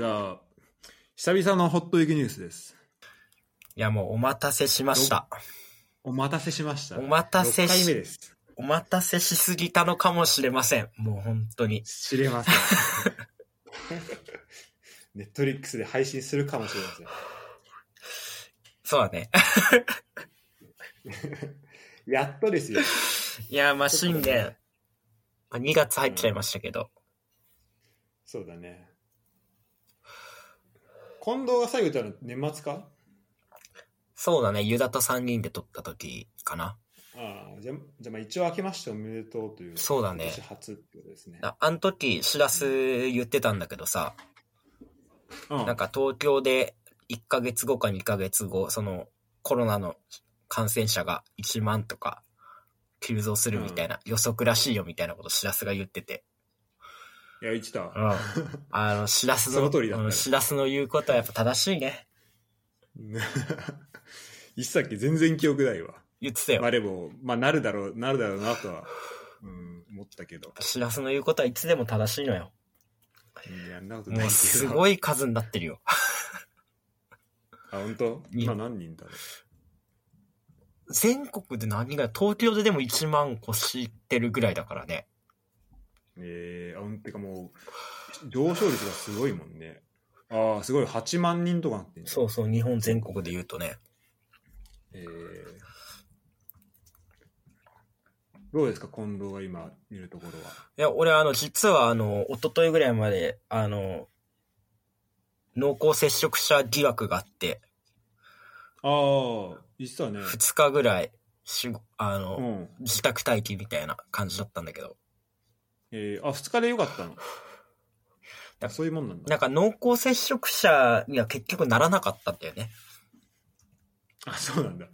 じゃあ、久々のホットウィークニュースです。いや、もうお待たせしました。お待たせしました。お待たせし6回目です。お待たせしすぎたのかもしれません。もう本当に。知れません。ネットリックスで配信するかもしれません。そうだね。やっとですよ。いや、まあ、新年、まあ、2月入っちゃいましたけど。そうだね。近藤が最後言ったの年末か？そうだね、ユダと3人で撮った時かな。ああ、じゃあ、じゃあまあ一応明けましておめでとうという。そうだね初ってことですね。ああの時、しらす言ってたんだけどさ、うんなんか東京で1ヶ月後か2ヶ月後、そのコロナの感染者が1万とか急増するみたいな予測らしいよみたいなことしらすが言ってて。いや、言ってた。うん。あの、しらすその、の通りだったねうんしらすの言うことはやっぱ正しいね。いっさっき全然記憶ないわ。言ってたよまあ。でも、まあなるだろう、なるだろうなとは、うん、思ったけど。しらすの言うことはいつでも正しいのよ。うんやんなことないけど。すごい数になってるよ。あ、本当？い今何人だろ全国で何が、東京ででも1万越してるぐらいだからね。う。えー、あ、てかもう、上昇率がすごいもんね。ああ、すごい、8万人とかなってそうそう、日本全国で言うとね。えー、どうですか、近藤が今見るところは？いや、俺あの、実はあの、一昨日ぐらいまで、あの、濃厚接触者疑惑があって、ああ、実はね、2日ぐらい、しあの、うん。自宅待機みたいな感じだったんだけど、えー、あ、2日でよかったのだそういうもんなんだ。なんか濃厚接触者には結局ならなかったんだよね。あ、そうなんだ。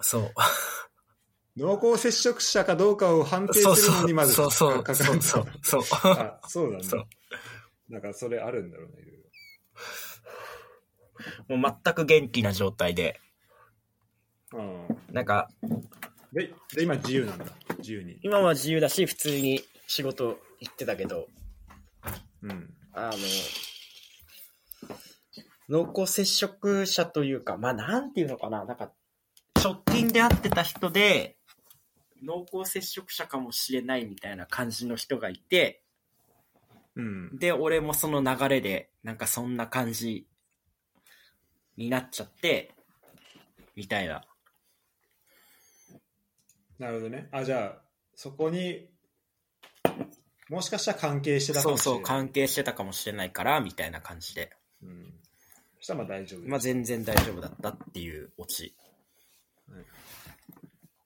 そう。濃厚接触者かどうかを判定するのにまずそうそう、かかるそうそう、そう。あ、そうなんだ。そうなんかそれあるんだろうね、いろいもう全く元気な状態で、ろ。うん。なんか、で、で今自由なんだ。自由に。今は自由だし、普通に仕事行ってたけど、うん。あの、濃厚接触者というか、まあ、なんていうのかな、なんか、直近で会ってた人で、濃厚接触者かもしれないみたいな感じの人がいて、うん。で、俺もその流れで、なんかそんな感じになっちゃって、みたいな。なるほどね。あ、じゃあ、そこに、もしかしたら関係してたかそうそう、もしれない。関係してたかもしれないから、みたいな感じで。うん。そしたらまあ大丈夫。まあ、全然大丈夫だったっていうオチ。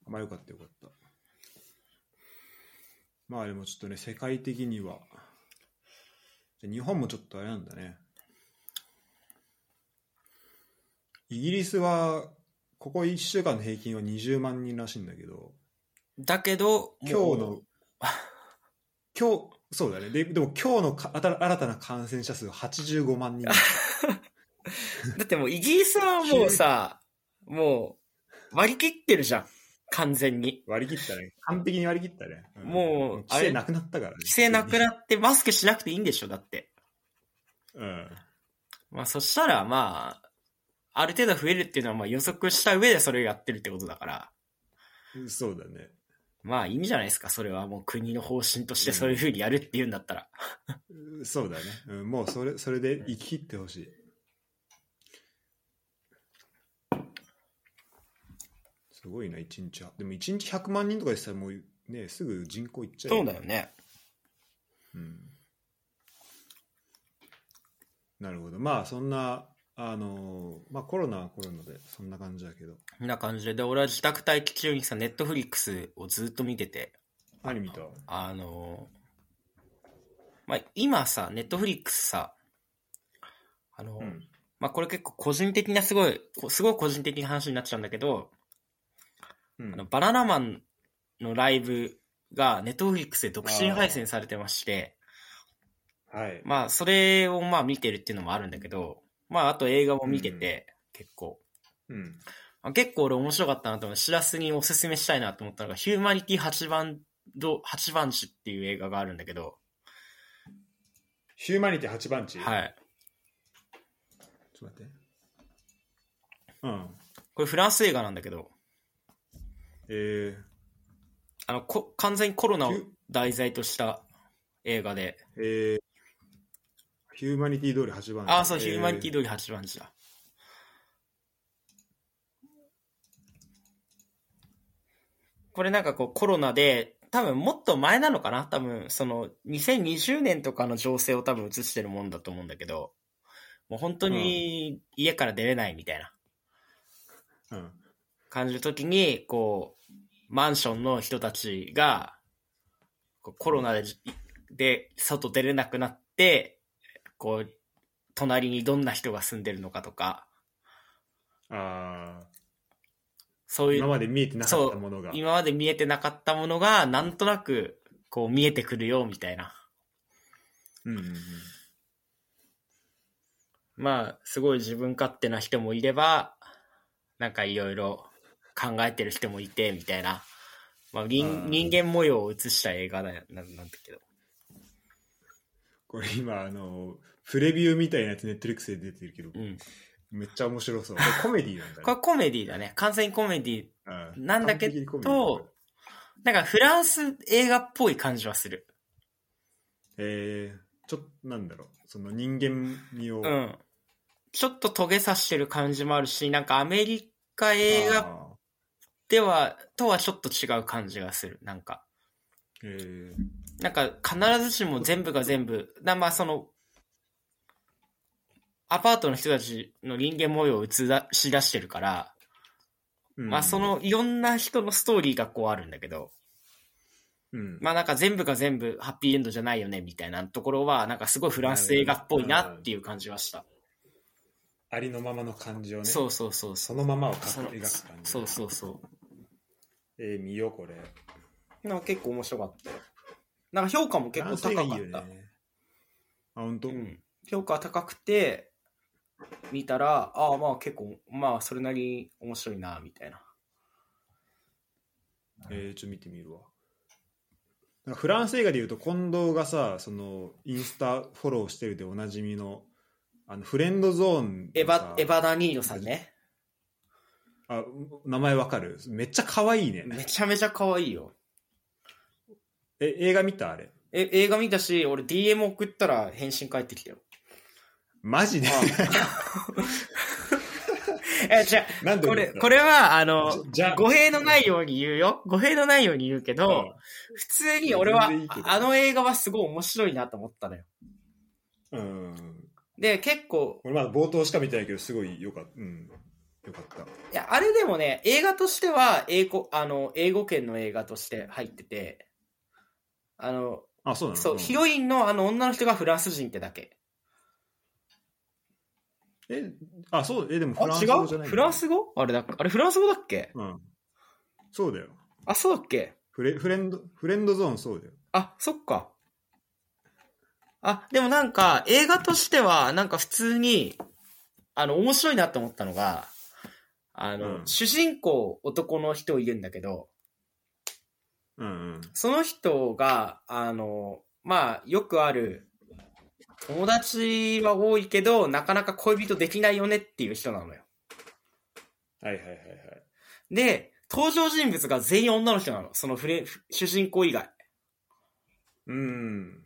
まあよかったよかった。まあでもちょっとね、世界的には、日本もちょっとあれなんだね。イギリスは、ここ1週間の平均は20万人らしいんだけど、だけど、今日の、今日、そうだね。ででも今日のか新新たな感染者数は85万人。だってもうイギリスはもうさ、もう割り切ってるじゃん。完全に。割り切ったね。完璧に割り切ったね。んもう規制なくなったからね。規制なくなってマスクしなくていいんでしょ、だって。うん。まあそしたらまあ、ある程度増えるっていうのはまあ予測した上でそれをやってるってことだから、そうだね。まあいいんじゃないですか、それは。もう国の方針としてそういう風にやるっていうんだったら。そうだね、うん、もうそれそれで生き切ってほしい。すごいな1日でも1日100万人とかでしたらもうねすぐ人口いっちゃうそうだよね。うん、なるほど。まあそんなあのまあコロナはコロナでそんな感じだけど。こんな感じで。で、俺は自宅待機中にさ、ネットフリックスをずっと見てて、何見た？あのまあ今さ、ネットフリックスさ、あの、うん。まあこれ結構個人的なすごい、こすごい個人的な話になっちゃうんだけど、うん。あのバナナマンのライブがネットフリックスで独身配信されてまして、はい。まあそれをまあ見てるっていうのもあるんだけど、まああと映画も見てて、結構。うん。あ結構俺面白かったなと思って、しらすにおすすめしたいなと思ったのが、ヒューマニティ8番ど、8番地っていう映画があるんだけど、ヒューマニティ8番地？はい。ちょっと待って。うん。これフランス映画なんだけど、えあの、こ完全にコロナを題材とした映画で、ー、えー、ヒューマニティ通り8番ああ、そう、ヒューマニティ通通り8番地だ。これなんかこうコロナで、多分もっと前なのかな？多分その2020年とかの情勢を多分映してるもんだと思うんだけど、もう本当に家から出れないみたいな。感じの時に、こう、マンションの人たちが、コロナでで外出れなくなって、こう、隣にどんな人が住んでるのかとか、ああ、そういう、今まで見えてなかったものが。今まで見えてなかったものが、なんとなく、こう見えてくるよ、みたいな。うん。まあ、すごい自分勝手な人もいれば、なんかいろいろ考えてる人もいて、みたいな。まあ、人人間模様を映した映画だよなんなんだけど。これ今、あの、プレビューみたいなやつネットリックスで出てるけど、うん。めっちゃ面白そう。これコメディなんだね。これコメディだね。完全にコメディ。うんなんだけどなんかフランス映画っぽい感じはする。えー、ちょっと、なんだろう、その人間味を。うん。ちょっとトゲさしてる感じもあるし、なんかアメリカ映画あでは、とはちょっと違う感じがする。なんか。ーえー、なんか必ずしも全部が全部、なまあその、アパートの人たちの人間模様を映し出してるから、うんまあそ、のいろんな人のストーリーがこうあるんだけど、うん、まあなんか全部が全部ハッピーエンドじゃないよねみたいなところは、なんかすごいフランス映画っぽいなっていう感じはした。ありのままの感じをね。そうそうそうそ。のままを描く感じ。そうそうそえー、見よう、これ。う。なんか結構面白かったよ。なんか評価も結構高かった。いいよね。あ、本当、うん、評価高くて見たらああまあ結構まあそれなりに面白いなみたいな。えー、ちょっと見てみるわ。フランス映画でいうと近藤がさそのインスタフォローしてるでおなじみのあのフレンドゾーンエヴのさァエヴァダニーノさんね。あ名前わかる？めっちゃ可愛いね。めちゃめちゃ可愛いよ。え映画見た？あれ。え映画見たし俺 DM 送ったら返信返ってきたよマジで？えじゃなんでこれこれはあのじゃあ。語弊のないように言うよ。語弊のないように言うけど、普通に俺はあの映画はすごい面白いなと思ったのよ。うん。で結構俺まだ冒頭しか見てないけどすごいよかった。うん。よかった。いや、あれでもね、映画としては、英語、あの、英語圏の映画として入ってて、あの、あそうなの？そう、ん。ヒロインのあの女の人がフランス人ってだけ。えあそうえでもあ、フラン違ス語じゃないう？フランス語？あれだ、あれフランス語だっけ？うん。そうだよ。あ、そうだっけ？フレフレンドフレンドゾーンそうだよ。あ、そっか。あ、でもなんか、映画としては、なんか普通に、あの、面白いなって思ったのが、あの、うん。主人公男の人いるんだけど、うんうん。その人が、あの、まあ、よくある、友達は多いけど、なかなか恋人できないよねっていう人なのよ。はいはいはいはいで、登場人物が全員女の人なの。そのフレ、主人公以外。うん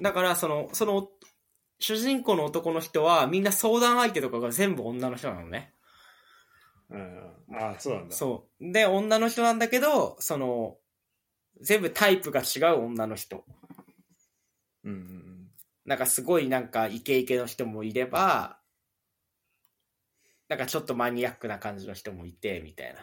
だから、その、その、主人公の男の人は、みんな相談相手とかが全部女の人なのね。うんあそうなんだそう。で、女の人なんだけど、その、全部タイプが違う女の人。うんうんうんなんかすごいなんかイケイケの人もいれば、なんかちょっとマニアックな感じの人もいて、みたいな。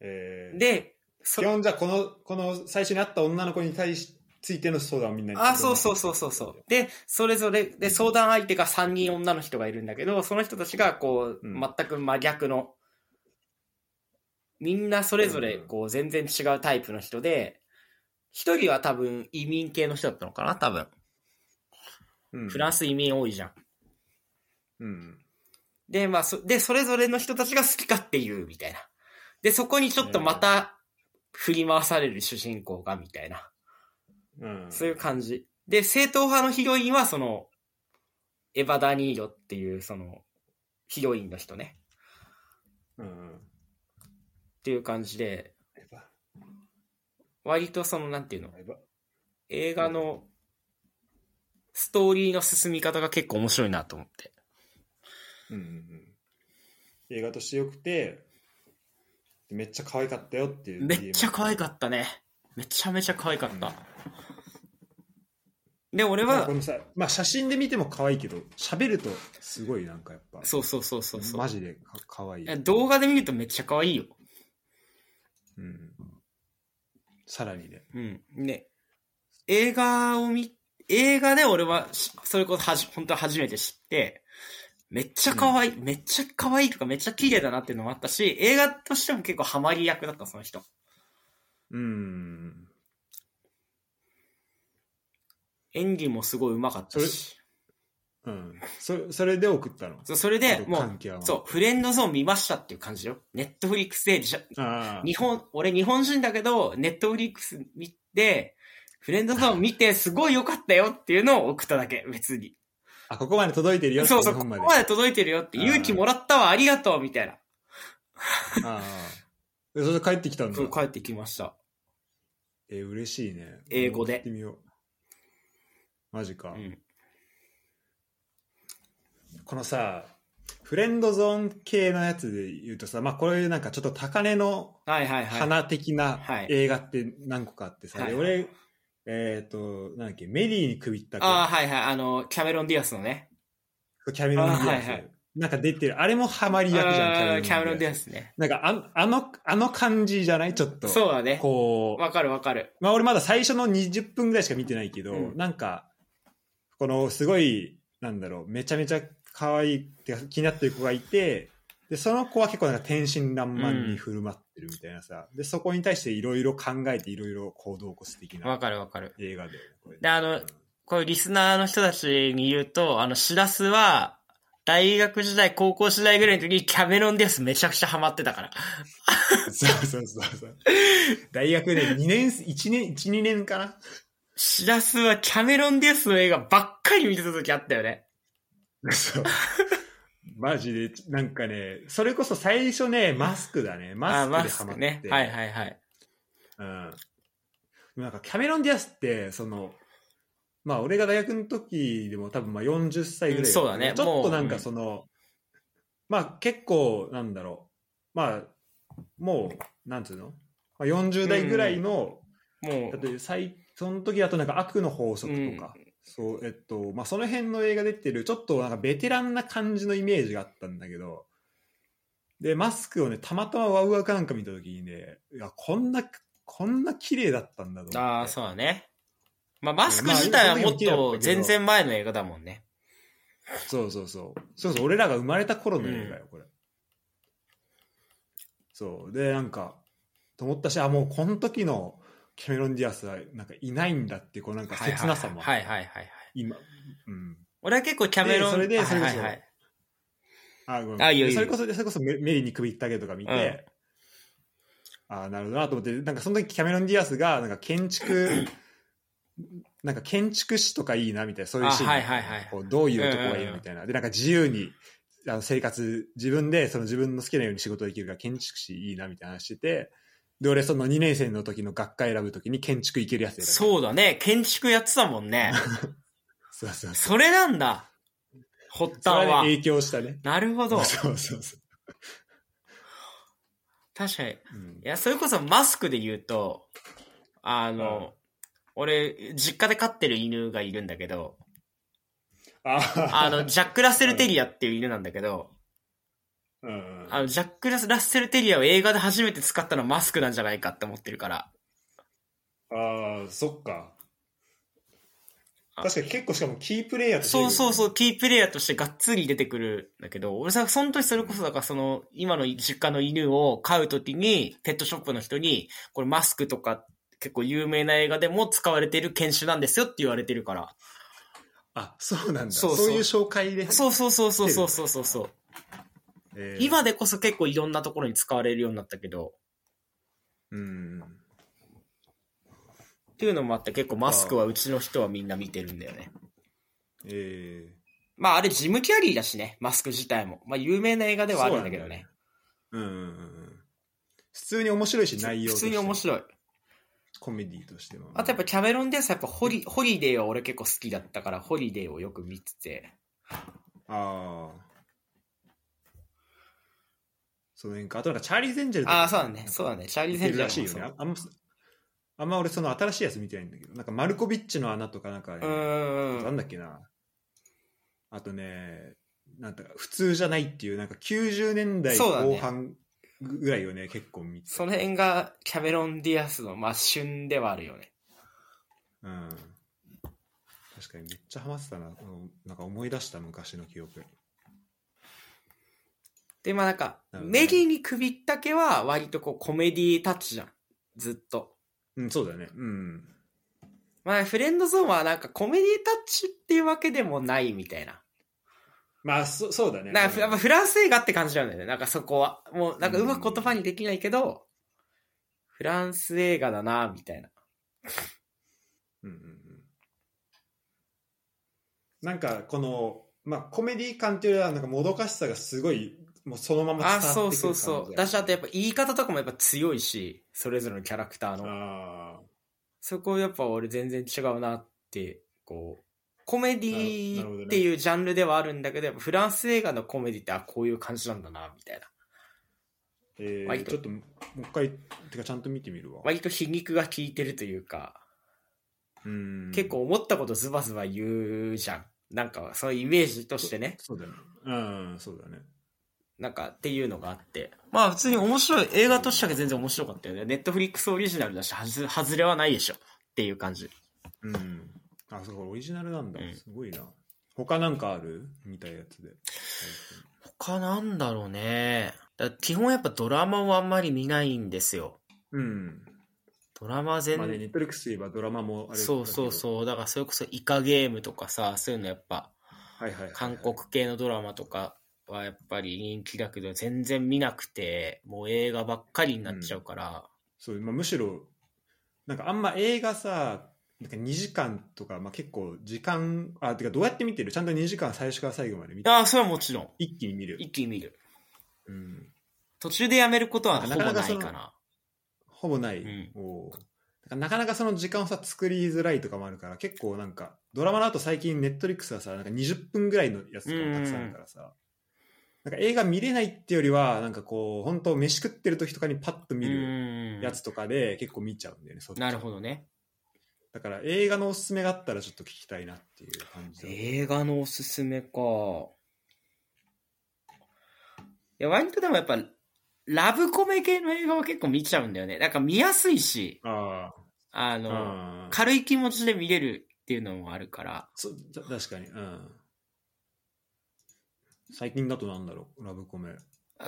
えー、で、そ基本じゃあこのこの最初に会った女の子に対しついての相談をみんなにあ、そうそうそうそうそう。で、それぞれ、で、相談相手が3人女の人がいるんだけど、その人たちが、こう、うん全く真逆の、みんなそれぞれ、うんこう、全然違うタイプの人で、一人は多分移民系の人だったのかな多分。うん、フランス移民多いじゃん。うんで、まあ、そ、で、それぞれの人たちが好き勝手言う、みたいな。で、そこにちょっとまた、振り回される主人公が、みたいな。うんそういう感じ。で、正統派のヒロインは、その、エヴァ・ダニーロっていう、その、ヒロインの人ね。うん。っていう感じで、割とその、なんていうの、映画のストーリーの進み方が結構面白いなと思って。うんうんうん。映画としてよくて、めっちゃ可愛かったよっていう。めっちゃ可愛かったね。めちゃめちゃ可愛かった。で、俺はまあこ、のさ、まあ写真で見ても可愛いけど、喋るとすごいなんかやっぱ、そうそうそうそうそう。マジでか可愛い。え動画で見るとめっちゃ可愛いよ。うん。さらにね。うん。ね。映画を見、映画で俺はし、それこそはじ、本当は初めて知って、めっちゃ可愛い、めっちゃ可愛いとかめっちゃ綺麗だなっていうのもあったし、映画としても結構ハマり役だった、その人。うん。演技もすごい上手かったし。うん。そそれで送ったの？そうそれで、もう、そう、フレンドゾーン見ましたっていう感じよ。ネットフリックスでじゃ、ああ。日本、俺日本人だけど、ネットフリックス見て、フレンドゾーン見てすごい良かったよっていうのを送っただけ、別に。あ、ここまで届いてるよってそうそう。ここまで届いてるよって、勇気もらったわ、ありがとう、みたいな。ああ。でそれで帰ってきたんだ？そ。う帰ってきました。えー嬉しいね。英語で送ってみよう。マジか。うん。このさ、フレンドゾーン系のやつで言うとさ、まあこれなんかちょっと高値のはいはいはい。花的なはい映画って何個かあってさ、はいで俺、えっ、と、なんだっけ、メリーに首ったああ、はいはい。あの、キャメロン・ディアスのね。キャメロン・ディアス、あはいはいなんか出てる。あれもハマり役じゃん、キャメロン・ディアス。スね。なんかああの、あの感じじゃない？ちょっと。そうだね。こう、わかるわかる。まあ俺まだ最初の20分ぐらいしか見てないけど、うんなんか、このすごい、なんだろう、めちゃめちゃ可愛いってか気になってる子がいて、で、その子は結構なんか天真爛漫に振る舞ってるみたいなさ、で、そこに対していろいろ考えていろいろ行動を起こす的わなかるわかる。映画で。これで、あの、こういうリスナーの人たちに言うと、あの、シラスは、大学時代、高校時代ぐらいの時にキャメロン・ディアスめちゃくちゃハマってたから。そうそうそうそう。大学で2年、1年、1、2年かな？シラスはキャメロン・ディアスの映画ばっかり見てた時あったよね。そう。マジで、なんかね、それこそ最初ね、マスクだね。マスクでハマって。ね。はいはいはい。うん。なんかキャメロン・ディアスって、その、まあ俺が大学の時でも多分まあ40歳ぐらい、うんそうだねちょっとなんかその、まあ結構なんだろう。まあ、もう、なんつうの、まあ、40代ぐらいの、もう、だって最その時だとなんか悪の法則とか、そう、えっと、まあその辺の映画出てる、ちょっとなんかベテランな感じのイメージがあったんだけど、で、マスクをね、たまたまワウワウかなんか見た時にね、いや、こんな、こんな綺麗だったんだと思って。ああ、そうだね。まあ、マスク自体はもっと全然前の映画だもんね。そうそうそう。そうそう、俺らが生まれた頃の映画よ、これ。そう。で、なんか、と思ったし、あ、もうこの時のキャメロン・ディアスはなんかいないんだっていう、こうなんか切なさも、はいはいはいはい。今、うん。俺は結構キャメロン、でそれであそれこそはいはいはい。あ、ごめん。あいそれこそ、それこそメメリーに首ったけとか見て、あなるほどなと思って、なんかその時キャメロン・ディアスが、なんか建築、なんか建築士とかいいなみたいな、そういうシーン、あはいはいはいこうどういう男がいいうんうんうんのみたいな。で、なんか自由に、あの生活、自分でその自分の好きなように仕事できるから建築士いいなみたいな話してて、で、俺その2年生の時の学科選ぶ時に建築行けるやつ選ぶそうだね。建築やってたもんね。そうそうそう。それなんだ。発端は。影響したね。なるほど。そうそうそう。確かに。いうんや、それこそマスクで言うと、あの、俺、実家で飼ってる犬がいるんだけど、ああの、ジャック・ラッセル・テリアっていう犬なんだけど、あの、ジャック・ラッセル・テリアを映画で初めて使ったのはマスクなんじゃないかって思ってるから。ああ、そっか。確かに結構しかもキープレイヤーとして、そうそうそう、キープレイヤーとしてがっつり出てくるんだけど、俺さ、その時それこそだからその、今の実家の犬を飼う時に、ペットショップの人に、これマスクとか結構有名な映画でも使われてる犬種なんですよって言われてるから。あ、そうなんだ。そうそういう紹介で。そうそうそうそうそうそうそう。えー今でこそ結構いろんなところに使われるようになったけど、うん。っていうのもあって結構マスクはうちの人はみんな見てるんだよね。えまああれジム・キャリーだしね、マスク自体も。まあ有名な映画ではあるんだけどね。うんうんうんうん。普通に面白いし、内容普通に面白い。コメディとしても。あとやっぱキャメロン・ディアスはやっぱホリホリデーは俺結構好きだったから、ホリデーをよく見てて。ああ。その辺か。あとなんかチャーリーズ・エンジェルとかああ、そうだね。そうだね。チャーリーズ・ヘンジャーらしいよね。ああんま、あんま俺その新しいやつ見てないんだけど、なんかマルコビッチの穴とかなんかね、ん。なんだっけな。あとね、なんだか普通じゃないっていう、なんか90年代後半ぐらいをね、結構見てその辺がキャメロン・ディアスの、まあ、旬ではあるよね。うん。確かにめっちゃハマってたな。うんなんか思い出した昔の記憶。で、まあなんか、メリーに首ったけは割とこうコメディタッチじゃん。ずっと。うん、そうだね。うん。まあ、フレンドゾーンはなんかコメディタッチっていうわけでもないみたいな。まあ、そそうだね。なんかふやっぱフランス映画って感じなんだよね。なんかそこは。もうなんかうまく言葉にできないけど、フランス映画だな、みたいな。うんうんうん。なんか、この、まあ、コメディ感っていうよりは、なんかもどかしさがすごい、もうそのまま伝わあ、ってくるそうそうそう。だし、あとやっぱ言い方とかもやっぱ強いし、それぞれのキャラクターの。あそこやっぱ俺全然違うなって、こう、コメディっていうジャンルではあるんだけど、やっぱフランス映画のコメディってあ、こういう感じなんだな、みたいな。えー、ちょっともう一回てかちゃんと見てみるわ、割と皮肉が効いてるというか、うん結構思ったことズバズバ言うじゃん。なんかそういうイメージとしてね。そうだねうんそうだねなんかっていうのがあって。まあ普通に面白い、映画としては全然面白かったよね。ネットフリックスオリジナルだし、はず、外れはないでしょ。っていう感じ。うんあそうかオリジナルなんだ、うんすごいな他なんかある見たいやつで他なんだろうね。だ基本やっぱドラマをあんまり見ないんですよ。うんドラマ全然、まあねネットリックスといえばドラマもあれそうそううそう。だからそれこそイカゲームとかさ、そういうのやっぱ、はいはい韓国系のドラマとかはやっぱり人気だけど、全然見なくて、もう映画ばっかりになっちゃうから、そう、まあ、むしろなんかあんま映画さなんか2時間とか、まあ、結構時間あてかどうやって見てる？ちゃんと2時間最初から最後まで見て。ああ、それはもちろん。一気に見る、一気に見る。うん、途中でやめることはほぼないなかな。ほぼない、うん。おなかなかその時間をさ作りづらいとかもあるから結構なんかドラマの後最近ネットリックスはさなんか20分ぐらいのやつとかもたくさんあるからさ、なんか映画見れないってよりはなんかこう本当飯食ってる時とかにパッと見るるやつとかで結構見ちゃうんだよね、そっちなるほどね。だから映画のおすすめがあったらちょっと聞きたいなっていう感じで映画のおすすめか。いや、割とでもやっぱ、ラブコメ系の映画は結構見ちゃうんだよね。なんか見やすいし、あああの、軽い気持ちで見れるっていうのもあるから。そた確かにうん最近だとなんだろう？ラブコメ。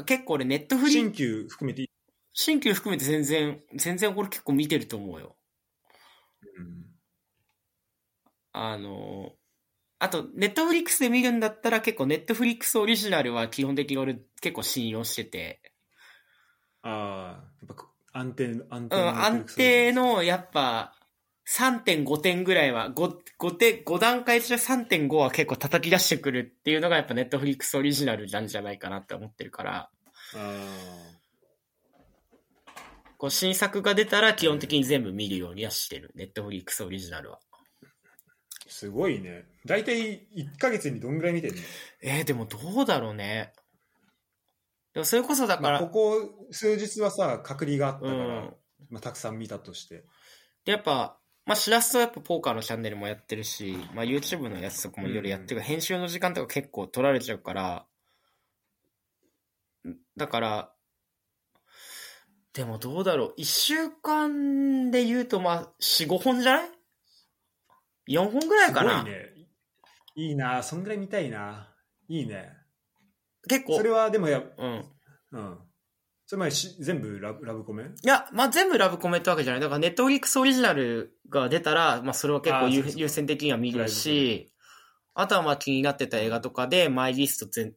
結構俺ネットフリ新旧含めていい、新旧含めて全然、全然これ結構見てると思うよ。うん。あの、あと、ネットフリックスで見るんだったら結構ネットフリックスオリジナルは基本的に俺結構信用してて、ああ、やっぱこ安定、安定うん、の安定のやっぱ3.5点ぐらいは、5, 5, 点5段階中3.5は結構叩き出してくるっていうのがやっぱネットフリックスオリジナルなんじゃないかなって思ってるから、あこう新作が出たら基本的に全部見るようにはしてる。ネットフリックスオリジナルは。あ、すごいね。大体1ヶ月にどんぐらい見てるの？えー、でもどうだろうね。でもそれこそだから、まあここ数日はさ、隔離があったから、うんまあ、たくさん見たとして。で、やっぱ、まあ、しらすとやっぱポーカーのチャンネルもやってるし、まあ、YouTube のやつとかもいろいろやってるから、編集の時間とか結構取られちゃうから、んだから、でもどうだろう。一週間で言うと、まあ、4、5本じゃない ?4 本ぐらいかな。いね。いいな、そんぐらい見たいな。いいね。結構それ。はでもや、うん。うん。それ前し全部ラブラブコメ？いや、まあ、全部ラブコメってわけじゃない。だから、ネットフリックスオリジナルが出たら、まあ、それは結構優あーそうそう優先的には見るし、あとはまあ気になってた映画とかで、マイリスト全、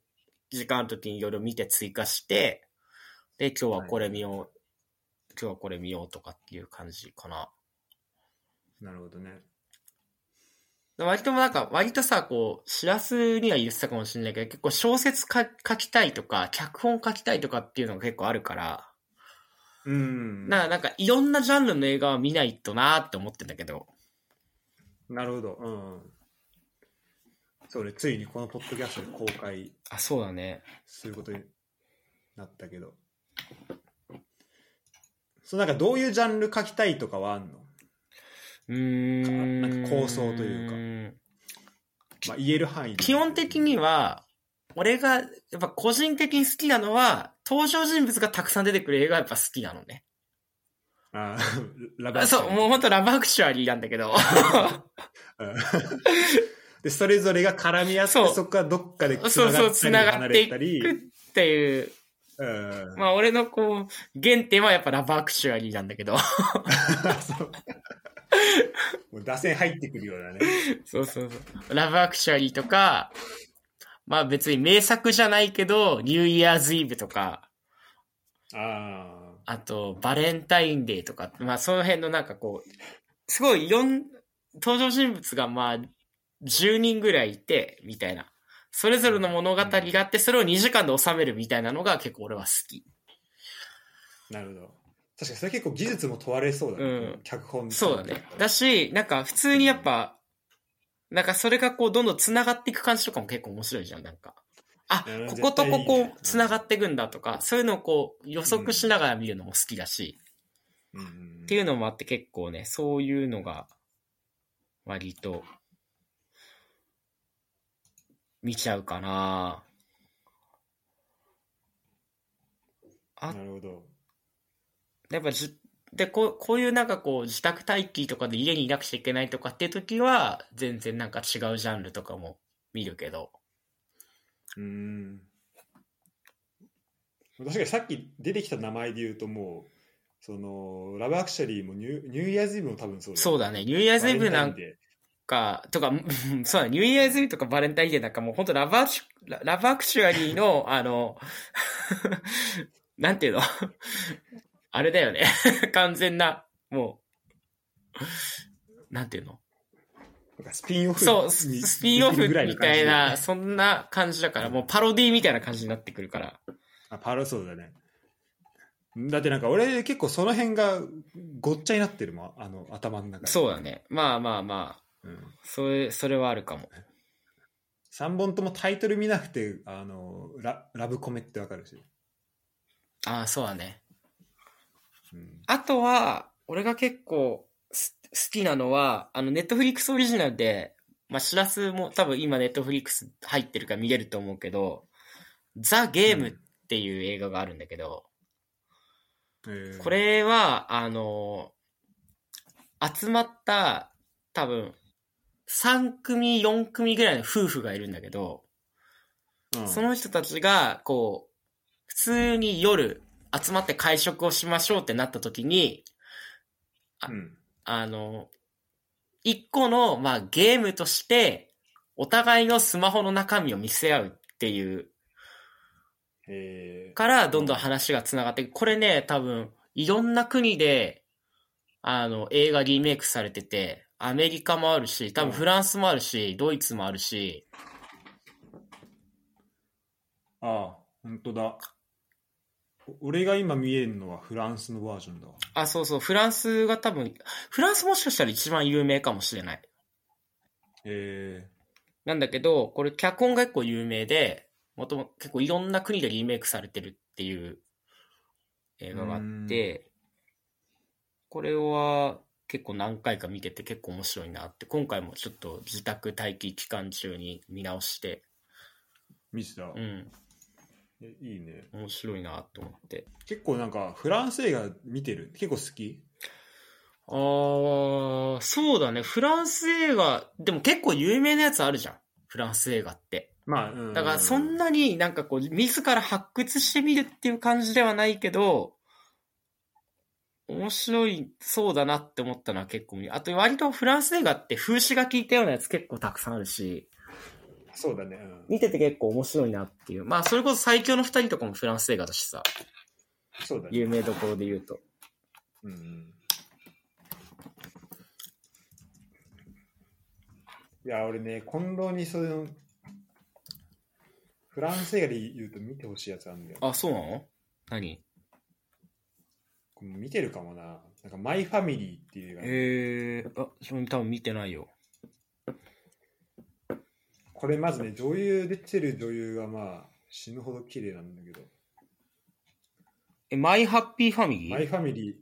時間ある時にいろいろ見て追加して、で、今日はこれ見よう、今日はこれ見ようとかっていう感じかな。なるほどね。割ともなんか、割とさ、こう、しらすには言ってたかもしれないけど、結構小説か書きたいとか、脚本書きたいとかっていうのが結構あるから、うん。だからなんかいろんなジャンルの映画は見ないとなーって思ってんだけど、なるほど。うん。そうね、ついにこのポッドキャストで公開あ、そうだね。することになったけど。そうなんかどういうジャンル書きたいとかはあんの？うーん。なんか構想というか。まあ言える範囲で。基本的には、俺が、やっぱ個人的に好きなのは、登場人物がたくさん出てくる映画がやっぱ好きなのね。あーラブアあそう、クション。もうほんとラブアクチュアリーなんだけど。うん。でそれぞれが絡み合ってそこからどっかでつながったり繋が離っていくれたりっていう、うん。まあ俺のこう、原点はやっぱラブアクチュアリーなんだけど。もう打線入ってくるようなねそうそうそう。ラブアクチュアリーとか、まあ別に名作じゃないけど、ニューイヤーズイブとか、ああと、バレンタインデーとか、まあその辺のなんかこう、すごいいろん、登場人物がまあ、10人ぐらいいて、みたいな。それぞれの物語があって、それを2時間で収めるみたいなのが結構俺は好き。あなるほど確かにそれ結構技術も問われそうだね、うん。脚本そうだね。だし、なんか普通にやっぱ、なんかそれがこうどんどん繋がっていく感じとかも結構面白いじゃん、なんか。あうん、こことここ繋がっていくんだとか、そういうのをこう予測しながら見るのも好きだし、うんうん。っていうのもあって結構ね、そういうのが割と見ちゃうかな。あなるほどやっぱじでこうこういうなんかこう自宅待機とかで家にいなくちゃいけないとかっていう時は全然なんか違うジャンルとかも見るけど。うん。確かにさっき出てきた名前で言うともうそのラブアクチュアリーもニューニューイヤーズイブも多分そうそうだね。ニューイヤーズイブなんかとかうんそうだニューイヤーズイブとかバレンタインデーなんかもう本当ラブアクララブアクチュアリーのあの なんていうの？あれだよね。完全なもう。なんていうの？スピンオフそう、にススピンオフみたいな、そんな感じだから、もうパロディみたいな感じになってくるから。あパロそうだね。だってなんか俺結構その辺がごっちゃになってるもんあの頭の中で。そうだね。まあまあまあ、うん、それ、それはあるかも。3本ともタイトル見なくてあのララブコメってわかるし、ああ、そうだね。うん、あとは、俺が結構す好きなのは、あの、ネットフリックスオリジナルで、まあ、しらすも多分今ネットフリックス入ってるから見れると思うけど、ザ・ゲームっていう映画があるんだけど、えーこれは、あの、集まった、多分、3組、4組ぐらいの夫婦がいるんだけど、うん。その人たちが、こう、普通に夜集まって会食をしましょうってなった時に、うん。あの、一個の、まあ、ゲームとして、お互いのスマホの中身を見せ合うっていう、えー。から、どんどん話が繋がって。これね、多分、いろんな国で、あの、映画リメイクされてて、アメリカもあるし、多分フランスもあるし、ドイツもあるし、ああ本当だ。お俺が今見えるのはフランスのバージョンだわ。あ、そうそう、フランスが多分、フランスもしかしたら一番有名かもしれない。えなんだけど、これ脚本が結構有名で、もとも結構いろんな国でリメイクされてるっていう映画があって、これは結構何回か見てて結構面白いなって、今回もちょっと自宅待機期間中に見直して、ー、見てた、うん、えいいね面白いなと思って。結構なんかフランス映画見てる？結構好き？あー、そうだね。フランス映画、でも結構有名なやつあるじゃん。フランス映画って。まあ、うんだからそんなになんかこう、自ら発掘してみるっていう感じではないけど、面白いそうだなって思ったのは結構見あと割とフランス映画って風刺が効いたようなやつ結構たくさんあるし、そうだね、うん、見てて結構面白いなっていう。まあそれこそ最強の二人とかもフランス映画だしさ、そうだね有名どころで言うと。うんうんいや、俺ね、近藤にその、フランス映画で言うと見てほしいやつあるんだよ。あ、そうなの？何？見てるかもな。なんか、マイファミリーっていう映画。えー、あ、それ多分見てないよ。これまずね、女優、出てる女優がまあ、死ぬほど綺麗なんだけど、え、マイハッピーファミリマイーファミリー、い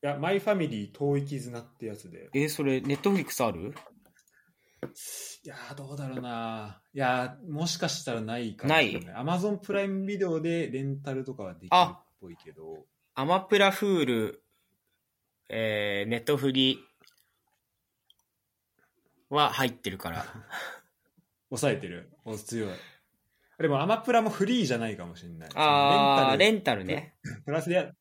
や、マイファミリー遠い絆ってやつで。え、それ、ネットフリックスある？いやー、どうだろうな。いやー、もしかしたらないかもないしれない。アマゾンプライムビデオでレンタルとかはできるっあぽいけど、アマプラフール、えー、ネットフリは入ってるから。抑えてる。お強い。でも、アマプラもフリーじゃないかもしれない。あー、レレンンタルね。プラスで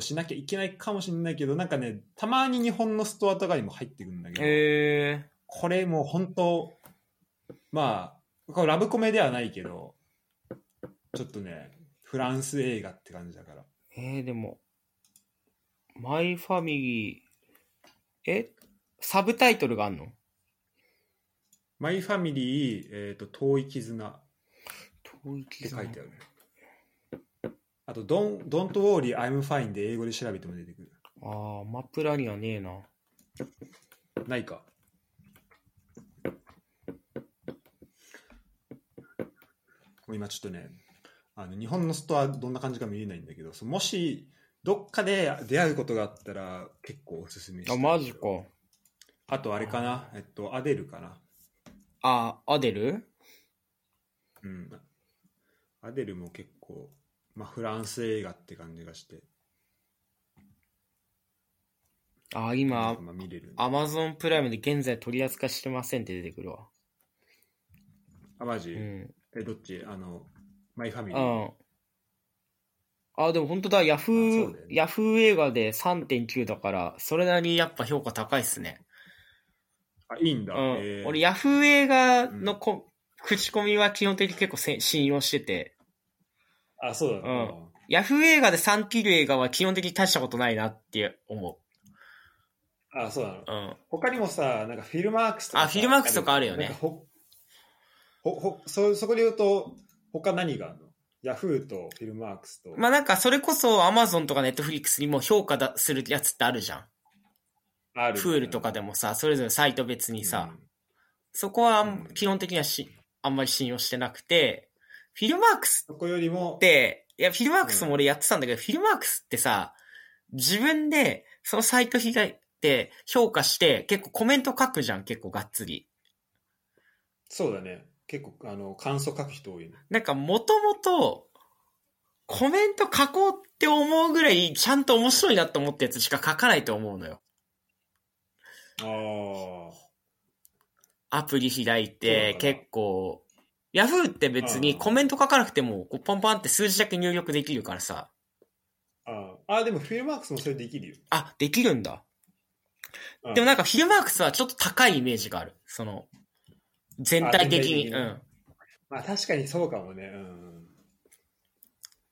しなきゃいけないかもしれないけど、なんかね、たまに日本のストアとかにも入ってくるんだけど、えこれもう本当、まあ、これラブコメではないけど、ちょっとね、フランス映画って感じだから。ー、えー、でも、マイファミリー、え？サブタイトルがあんの？マイファミリー、えっ、と、遠い絆っ遠いて書いてある。あと、Don't, Don't worry, I'm fine で英語で調べても出てくる。あー、アマプラにはねえな。ないか。今ちょっとね、あの日本のストアどんな感じか見えないんだけど、もしどっかで出会うことがあったら結構おすすめあ、いマジか。あとあれかな、えっと、アデルかな。あ、アデル？うん。アデルも結構、まあ、フランス映画って感じがして、あ、今、まあ、見れる。アマゾンプライムで現在取り扱いしてませんって出てくるわ。あ、マジ、うん。え、どっち？あの、マイファミリー？うん。あ、でも本当だ、ヤフーねヤフー映画で3.9だから、それなりにやっぱ評価高いっすね。あ、いいんだ。うん。えー俺、ヤフー映画のこ、口コミは基本的に結構せ信用してて、あ、そうだね。うんヤフー映画で3切る映画は基本的に大したことないなって思あ、そうなの。う。うん。他にもさ、なんかフィルマークスとかさ。あフィルマークスとかあるよねほ、ほ、ほ、そ、そこで言うと、他何があるの？ヤフーとフィルマークスと。まあなんかそれこそ Amazon とか Netflix にも評価だするやつってあるじゃん。あるフールとかでもさ、それぞれサイト別にさ、うんそこはうん基本的にはし、あんまり信用してなくて、フィルマークスそこよりもっ、て、いや、フィルマークスも俺やってたんだけど、フィルマークスってさ、自分でそのサイト開いて評価して結構コメント書くじゃん、結構がっつり。そうだね。結構、あの、感想書く人多いね。なんかもともと、コメント書こうって思うぐらいちゃんと面白いなと思ったやつしか書かないと思うのよ。あアプリ開いて結構、ヤフーって別にコメント書かなくても、こうポンポンって数字だけ入力できるからさ。あ。あでもフィルマークスもそれできるよ。あ、できるんだ。うんでもなんかフィルマークスはちょっと高いイメージがある。その、全体的に。あ全体的にうん。まあ確かにそうかもね。うん。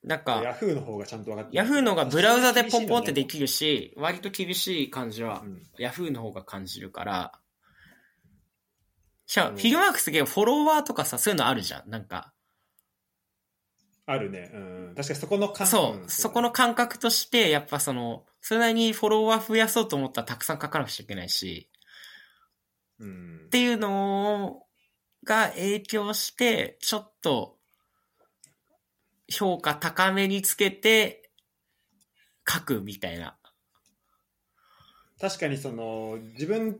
なんか、ヤフーの方がちゃんと分かってるヤフーのがブラウザでポンポンってでる。きるし、割と厳しい感じはう、んヤフーの方が感じるから、しかフィルマークス結構フォロワーとかさ、そういうのあるじゃん。なんか、あるね。うん。確かにそこの感そう、そこの感覚として、やっぱその、それなりにフォロワー増やそうと思ったらたくさん書かなくちゃいけないし、うんっ。ていうのが影響して、ちょっと、評価高めにつけて、書くみたいな。確かにその、自分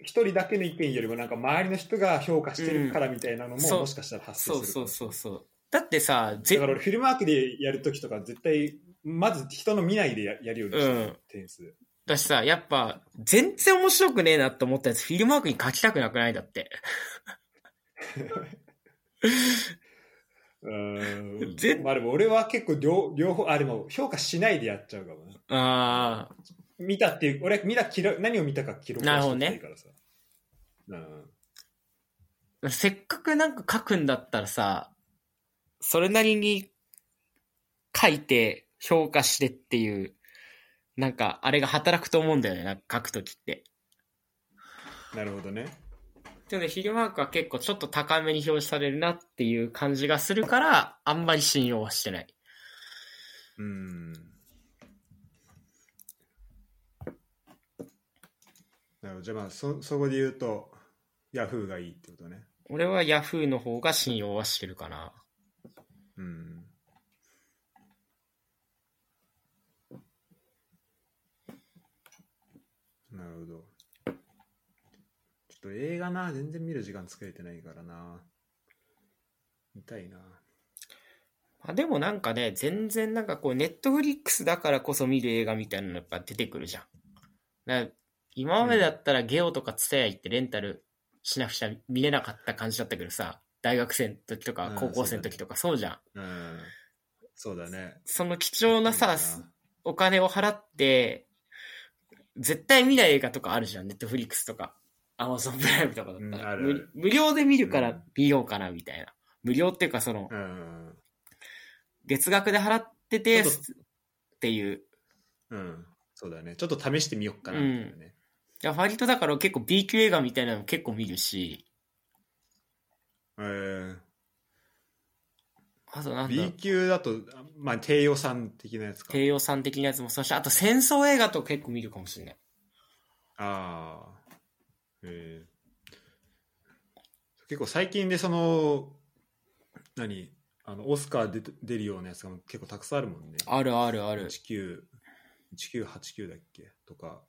一人だけの意見よりもなんか周りの人が評価してるからみたいなのも、もしかしたら発生するそうそうそうそう。だってさ、ぜだから俺フィルマークでやるときとか絶対まず人の見ないでややるようにしてる、うん点数だしさ、やっぱ、全然面白くねえなって思ったやつ、フィルマークに書きたくなくない？だって。うーん。ぜまあでも俺は結構両両方あでも評価しないでやっちゃうかもなああ、見たっていう俺見た記録何を見たか記録なるほどね。はしてないからさ。うん。せっかくなんか書くんだったらさ、それなりに書いて評価してっていう、なんかあれが働くと思うんだよね、なんか書くときって。なるほどねでもね、フィルマークは結構ちょっと高めに表示されるなっていう感じがするから、あんまり信用はしてない。うん。なるほど。じゃあまあ、そ、そこで言うと、ヤフーがいいってことね。俺は Yahoo の方が信用はしてるかな。うん。なるほど。ちょっと映画な、全然見る時間作れてないからな。見たいな。あでもなんかね、全然なんかこう、ネットフリックスだからこそ見る映画みたいなのやっぱ出てくるじゃん。今までだったらゲオとかツタヤ行ってレンタルしなくちゃ見れなかった感じだったけどさ、大学生の時とかうん高校生の時とかそうじゃん。うん。そうだね。その貴重なさお金を払って、絶対見ない映画とかあるじゃん、ネットフリックスとか。アマゾンプライムとかだったうんら、あるある無無料で見るからうん見ようかな、みたいな。無料っていうかその、うん。月額で払ってて、っていう。うん。そうだね。ちょっと試してみようかな、みたいなね。いや割とだから結構 B 級映画みたいなの結構見るし、えーあとなんだろ B う、級だと、まあ、低予算的なやつか。低予算的なやつもそうだし、あと戦争映画と結構見るかもしれない。ああ。えー結構最近でその、何？あの、オスカー出て出るようなやつが結構たくさんあるもんね。あるあるある。19、1989だっけ？とか、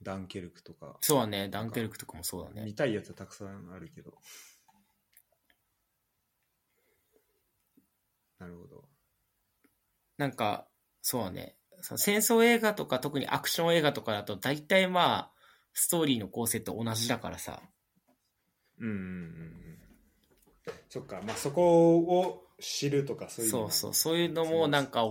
ダンケルクとか。そうだね、ダンケルクとかもそうだね見。たいやつはたくさんあるけど。なるほど。なんか、そうだね。その戦争映画とか特にアクション映画とかだと大体まあ、ストーリーの構成と同じだからさ。うんうんうんうん。そっか、まあそこを知るとかそういうのそうそう、そういうのもなんか。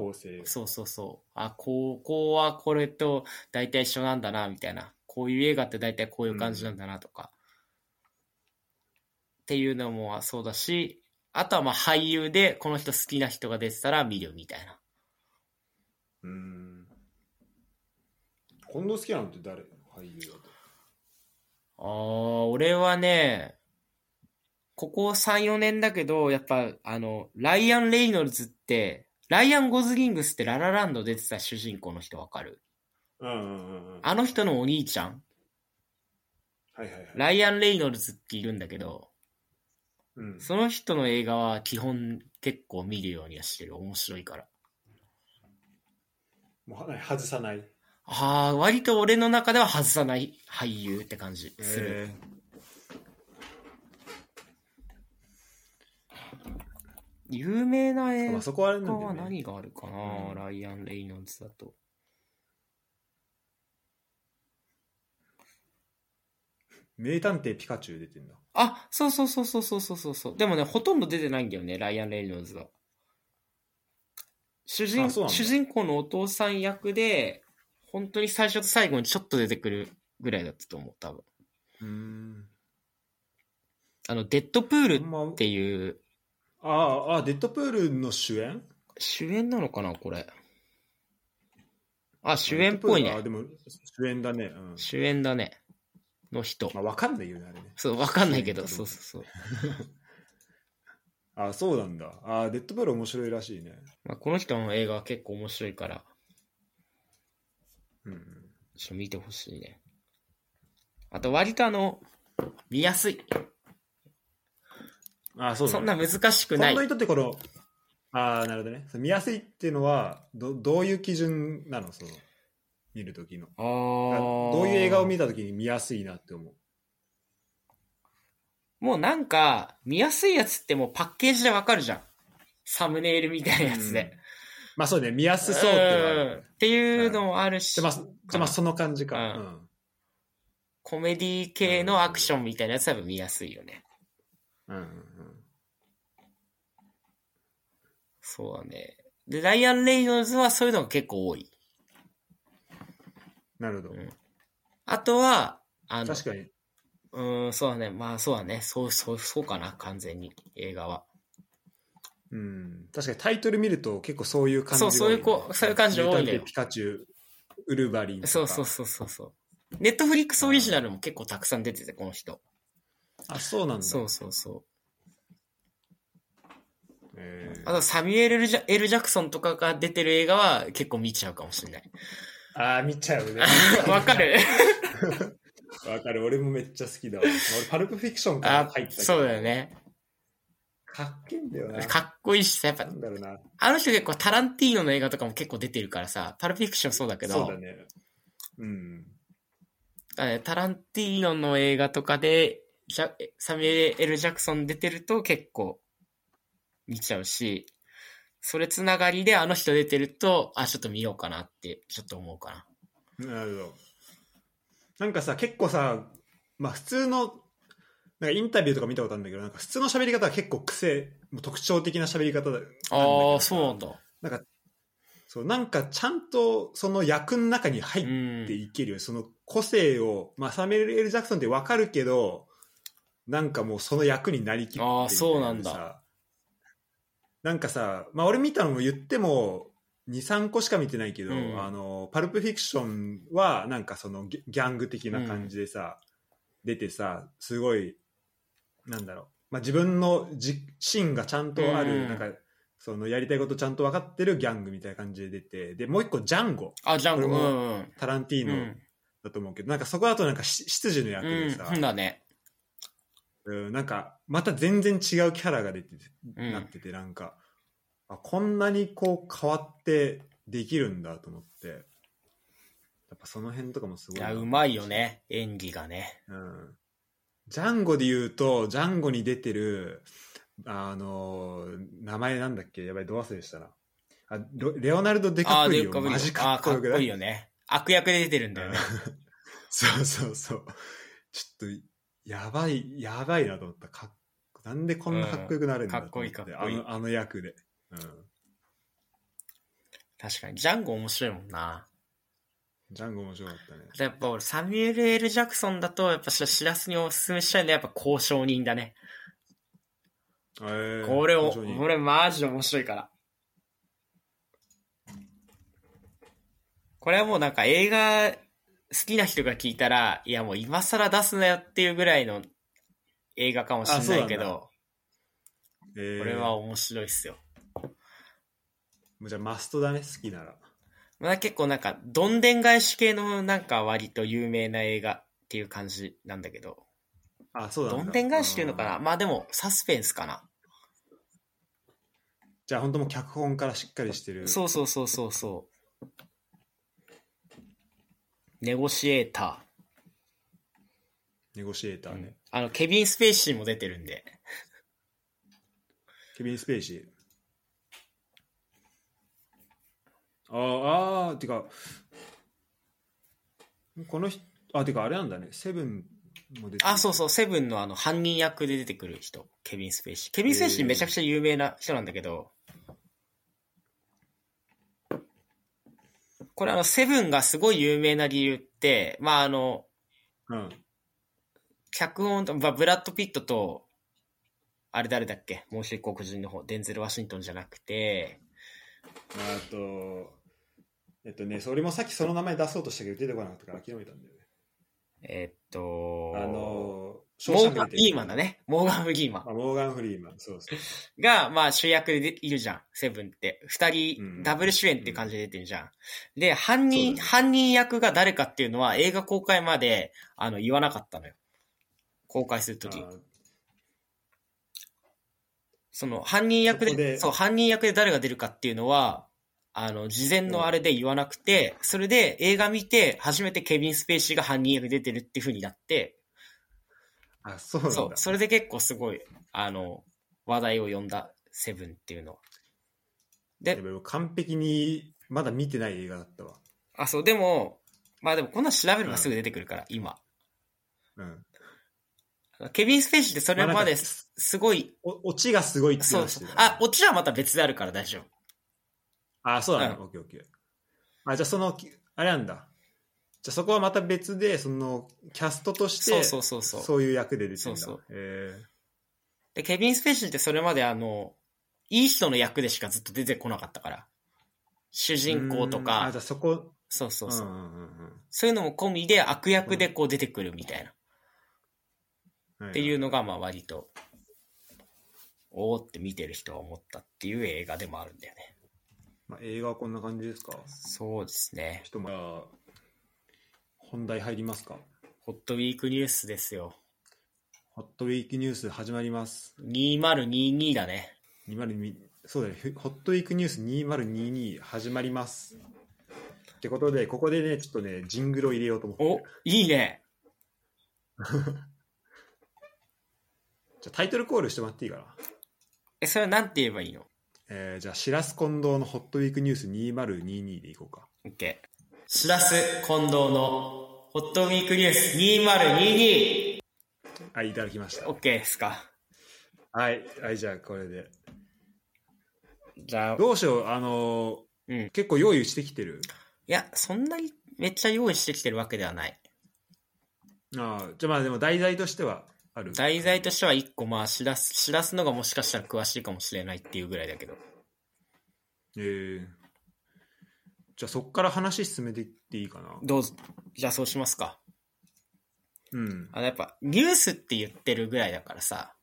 そうそうそう。あ、ここはこれと大体一緒なんだな、みたいな。こういう映画って大体こういう感じなんだな、とか。っていうのもそうだし、あとはまあ俳優でこの人好きな人が出てたら見るみたいな。うん。近藤好きなのって誰？俳優だと。ああ、俺はね、ここ3、4年だけど、やっぱ、あの、ライアン・レイノルズって、ライアン・ゴズリングスってララランド出てた主人公の人わかる？うんうんうんうん。あの人のお兄ちゃん、はいはいはい。ライアン・レイノルズっているんだけど、うん、その人の映画は基本結構見るようにはしてる。面白いから。もう外さない。ああ、割と俺の中では外さない俳優って感じする。有名な映画は何があるかな、ライアン・レイノンズだと。名探偵ピカチュウ出てんだ。あ、そうそうそうそうそうそうそう。でもね、ほとんど出てないんだよね、ライアン・レイノンズは。主人主人公のお父さん役で、本当に最初と最後にちょっと出てくるぐらいだったと思う、多分。うん。あの、デッドプールっていう、ああ、あデッドプールの主演？主演なのかな、これ。あ、主演っぽいね。あでも主演だね。うん。主演だね。の人。まあ、わかんないよね、あれね。そう、わかんないけど、そううそうそう。あそうなんだ。あデッドプール面白いらしいね。まあ、この人の映画は結構面白いから、うん。ちょっと見てほしいね。あと、割とあの、見やすい。あそうそんなね。難しくない近藤。にとってこの、ああ、なるほどね。見やすいっていうのは、どどういう基準なの？その、見るときの。あーどういう映画を見たときに見やすいなって思う？もうなんか、見やすいやつってもうパッケージでわかるじゃん。サムネイルみたいなやつで。まあそうね、見やすそうっていうのはあるうんっていうのもあるし、じゃあまあ、じゃあまあその感じか。ううんん。コメディ系のアクションみたいなやつは見やすいよね。うんうんそうだね。で、ライアン・レイノルズはそういうのが結構多い。なるほど。うんあとは、あの、確かに。うーん、そうだね。まあそうだね。そう、そう、そうかな、完全に、映画は。うん。確かにタイトル見ると結構そういう感じが多そうそういうこそういう感じが多いのよ名探偵ピカチュウ、ウルヴァリンとか。そうそうそうそうそう。ネットフリックスオリジナルも結構たくさん出てて、この人。あ、そうなんだ。そうそうそう。えーあと、サミュエル・エルジャエルジャクソンとかが出てる映画は結構見ちゃうかもしれない。あー、見ちゃうね。わかるわかる。俺もめっちゃ好きだわ。俺、パルプフィクションからあ入ったそうだよ。ね。かっけえんだよな。かっこいいしさ、やっぱな、んだろうな。あの人結構タランティーノの映画とかも結構出てるからさ、パルプフィクションそうだけど、そうだね。うん。タランティーノの映画とかで、ジャサミュエル・ジャクソン出てると結構見ちゃうし、それつながりであの人出てると、あ、ちょっと見ようかなって、ちょっと思うかな。なるほど。なんかさ、結構さ、まあ普通の、なんかインタビューとか見たことあるんだけど、なんか普通の喋り方は結構癖、もう特徴的な喋り方だああ、そうなんだ。なんか、そう、なんかちゃんとその役の中に入うん。っていけるよ。その個性を、まあサミュエル・エル・ジャクソンってわかるけど、なんかもうその役になりきってあーそうなんだ。さなんかさ、まあ俺見たのも言っても、2、3個しか見てないけど、うん。あの、パルプフィクションはなんかそのギャギャング的な感じでさ、出てさ、すごい、なんだろう、まあ自分のじ芯がちゃんとある、うんなんか、そのやりたいことちゃんと分かってるギャングみたいな感じで出て、で、もう一個ジャンゴ、あ、ジャンゴ、うこれもんうん。タランティーノうん。だと思うけど、なんかそこだとなんかし執事の役でさ、うん、だね。うん、なんかまた全然違うキャラが出てて、うんなっててなんかあこんなにこう変わってできるんだと思ってやっぱその辺とかもすごいないや、うまいよね。演技がね。うん、ジャンゴで言うとジャンゴに出てるあの名前なんだっけ？やばいど忘れしたな。あロレオナルド・デカプリでかっこいいよオ。マジかっこよくあーかっこいいないよね。悪役で出てるんだよね。そうそうそう。ちょっとやばいやばいなと思った。かっなんでこんなかっこよくなるんだうんかっこいいかっこいい。あのあの役で、うん、確かに。ジャンゴ面白いもんな。ジャンゴ面白かったねやっぱ俺、サミュエル・エル・ジャクソンだと、やっぱししらすにおすすめしたいのはやっぱ交渉人だね。えーこれを、非常にこれマジで面白いから。これはもうなんか映画好きな人が聞いたら、いやもう今更出すなよっていうぐらいの映画かもしれないけど、えーこれは面白いっすよ。じゃあマストだね好きならまあ、結構なんか、どんでん返し系のなんか割と有名な映画っていう感じなんだけど、あそうだどんでん返しっていうのかうなんまあでもサスペンスかな。じゃあ本当もう脚本からしっかりしてるそうそうそうそうそう。ネゴシエータネゴシエーター。ーね、あの、ケビン・スペイシーも出てるんで。ケビン・スペイシーあーあーてかこの人あてかあれなんだね。セブンも出てる。あ、そうそう、セブンのあの、犯人役で出てくる人、ケビン・スペイシー。ケビン・スペイシーめちゃくちゃ有名な人なんだけど、これあの、セブンがすごい有名な理由って、まああの、うん。脚本と、まあ、ブラッド・ピットと、あれ誰だっけ？もう一人黒人の方、デンゼル・ワシントンじゃなくて、あとえっとねそれもさっきその名前出そうとしたけど出てこなかったから諦めたんだよねえーっと、あのモーガン・ギーマンだだね。モーガン・ギーマン。あモーガン・フリーマンそうそうが、まあ主役でいるじゃん、セブンって。二人、うんダブル主演って感じで出てるじゃん。で、犯人、そうだね犯人役が誰かっていうのは映画公開まで、あの、言わなかったのよ。公開するとき。あその、犯人役で、でそう、犯人役で誰が出るかっていうのは、あの、事前のあれで言わなくて、それで映画見て、初めてケビン・スペイシーが犯人役で出てるっていう風になって、あそうなんだ。そう、それで結構すごい、あの、話題を呼んだ、セブンっていうの。は。で完璧にまだ見てない映画だったわ。あ、そう、でも、まあでもこんなん調べればすぐ出てくるから、今。うん。ケビン・スペイシーってそれまでまあすすごい、おオチがすごいってそうそうあ、オチはまた別であるから大丈夫。あそうだね、うんオッケーオッケー。あじゃあそのきあれなんだ。じゃあそこはまた別でそのキャストとしてそうそうそうそう。そういう役で出てるんだ。そうそう。へで、ケビン・スペイシーってそれまであの、いい人の役でしかずっと出てこなかったから。主ー人公とうーん。あかじゃ、あそこ。そうそうそう。んうんうんうん。そういうのも込みで悪役でこう出てくるみたいな。っていうのが、まあ割と、おーって見てる人は思ったっていう映画でもあるんだよね。まあ、映画はこんな感じですか？そうですね。ちょっとまあ、本題入りますか？ホットウィークニュースですよ。ホットウィークニュース始まります。2022だね。20そうだね、ふホットウィークニュース2022始まります。ってことで、ここでね、ちょっとね、ジングルを入れようと思ってる。お、いいね。じゃあタイトルコールしてもらっていいかな？え、それはなんて言えばいいの？えーじゃあ、しらす近藤のホットウィークニュース2022でいこうか。?OK。しらす近藤のホットウィークニュース 2022! はい、いただきました。OK ですか？はい、はい、じゃあ、これで。じゃあ、どうしよう、あのうん。いー結構用意してきてる？や、そんなにめっちゃ用意してきてるわけではない。ああ、じゃあまあでも題材としては。題材としては一個まあ、しらす、しらすのがもしかしたら詳しいかもしれないっていうぐらいだけど。えーじゃあそっから話進めていっていいかな。どうぞ。じゃあそうしますか。うん。あの、やっぱ、ニュースって言ってるぐらいだからさ、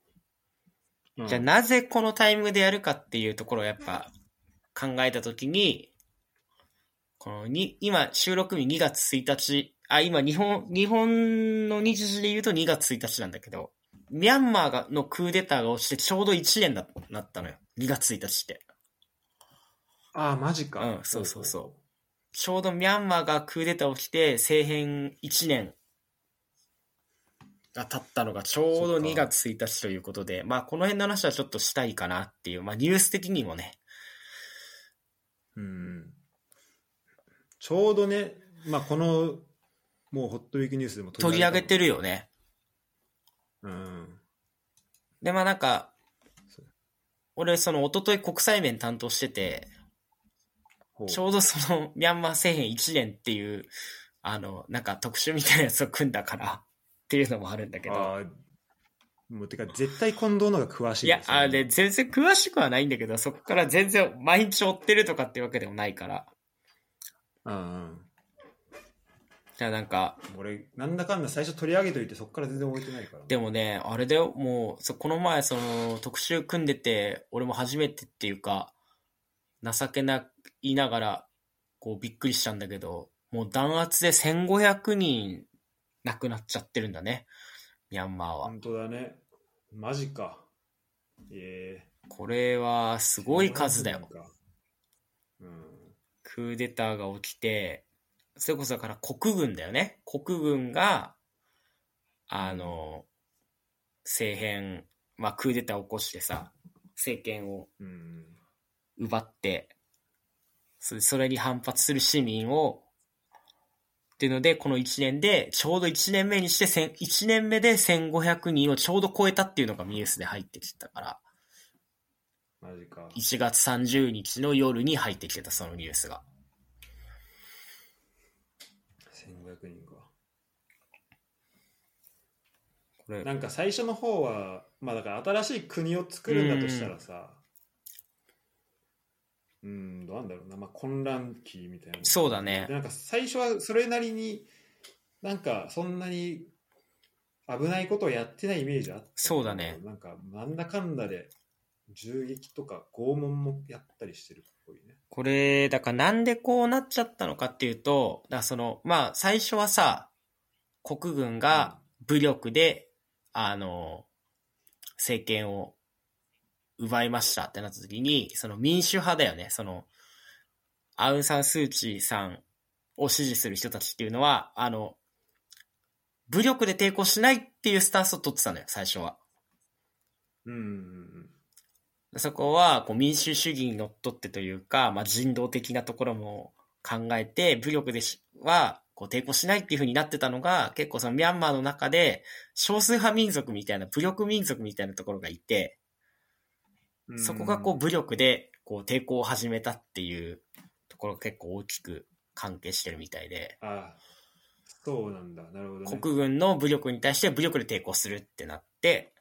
うんじゃあなぜこのタイミングでやるかっていうところをやっぱ考えたときに、このに、今収録日2月1日、あ、今日本、日本の日時で言うと2月1日なんだけど、ミャンマーがのクーデターが落ちてちょうど1年だなったのよ。2月1日って。ああ、マジか。うんそうそうそうちょうどミャンマーがクーデター起きて政変1年が経ったのがちょうどそっか2月1日ということで、まあこの辺の話はちょっとしたいかなっていう、まあニュース的にもね、うん。ちょうどね、まあこの、もうホットウィークニュースでも取り上げてる。るよね。うん。で、まあなんか俺その一昨日国際面担当してて、ちょうどそのミャンマー政変1年っていう、あの、なんか特集みたいなやつを組んだからっていうのもあるんだけど。もうてか絶対近藤の方が詳しいいや、あれ、全然詳しくはないんだけど、そこから全然毎日追ってるとかっていうわけでもないから。うんうん。じゃあなんか、俺、なんだかんだ最初取り上げといて、そこから全然覚えてないから。でもね、あれだよ、もう、そこの前、その、特集組んでて、俺も初めてっていうか、情けな、言いながら、こう、びっくりしたんだけど、もう弾圧で1500人亡くなっちゃってるんだね。ミャンマーは。本当だね。マジか。えこれは、すえごい数だよ。。うん。クーデターが起きて、それこそだから国軍だよね。国軍が、あの、政変、まあクーデターを起こしてさ、政権をうん。奪って、そそれに反発する市民を、っていうので、この1年で、ちょうど1年目にして、千1年目で1500人をちょうど超えたっていうのがニュースで入ってきてたから、マジか。1月30日の夜に入ってきてた、そのニュースが。1500人か。これ、なんか最初の方は、まあだから新しい国を作るんだとしたらさ、うん、どうなんだろうな、まあ混乱期みたいな。そうだね。でなんか最初はそれなりに、なんかそんなに危ないことをやってないイメージあったそうだね。なんかなんだかんだで銃撃とか拷問もやったりしてるっぽいね。これ、だからなんでこうなっちゃったのかっていうと、だその、まあ最初はさ、国軍が武力で、あの、政権を奪いましたってなった時に、その民主派だよね、その、アウン・サン・スー・チーさんを支持する人たちっていうのは、あの、武力で抵抗しないっていうスタンスを取ってたのよ、最初は。うん。そこはこう民主主義にのっとってというか、まあ、人道的なところも考えて、武力でしはこう抵抗しないっていう風になってたのが、結構そのミャンマーの中で少数派民族みたいな、武力民族みたいなところがいて、うんそこがこう武力でこう抵抗を始めたっていうところが結構大きく関係してるみたいで、ああ、そうなんだ。なるほど、ね。国軍の武力に対して武力で抵抗するってなって、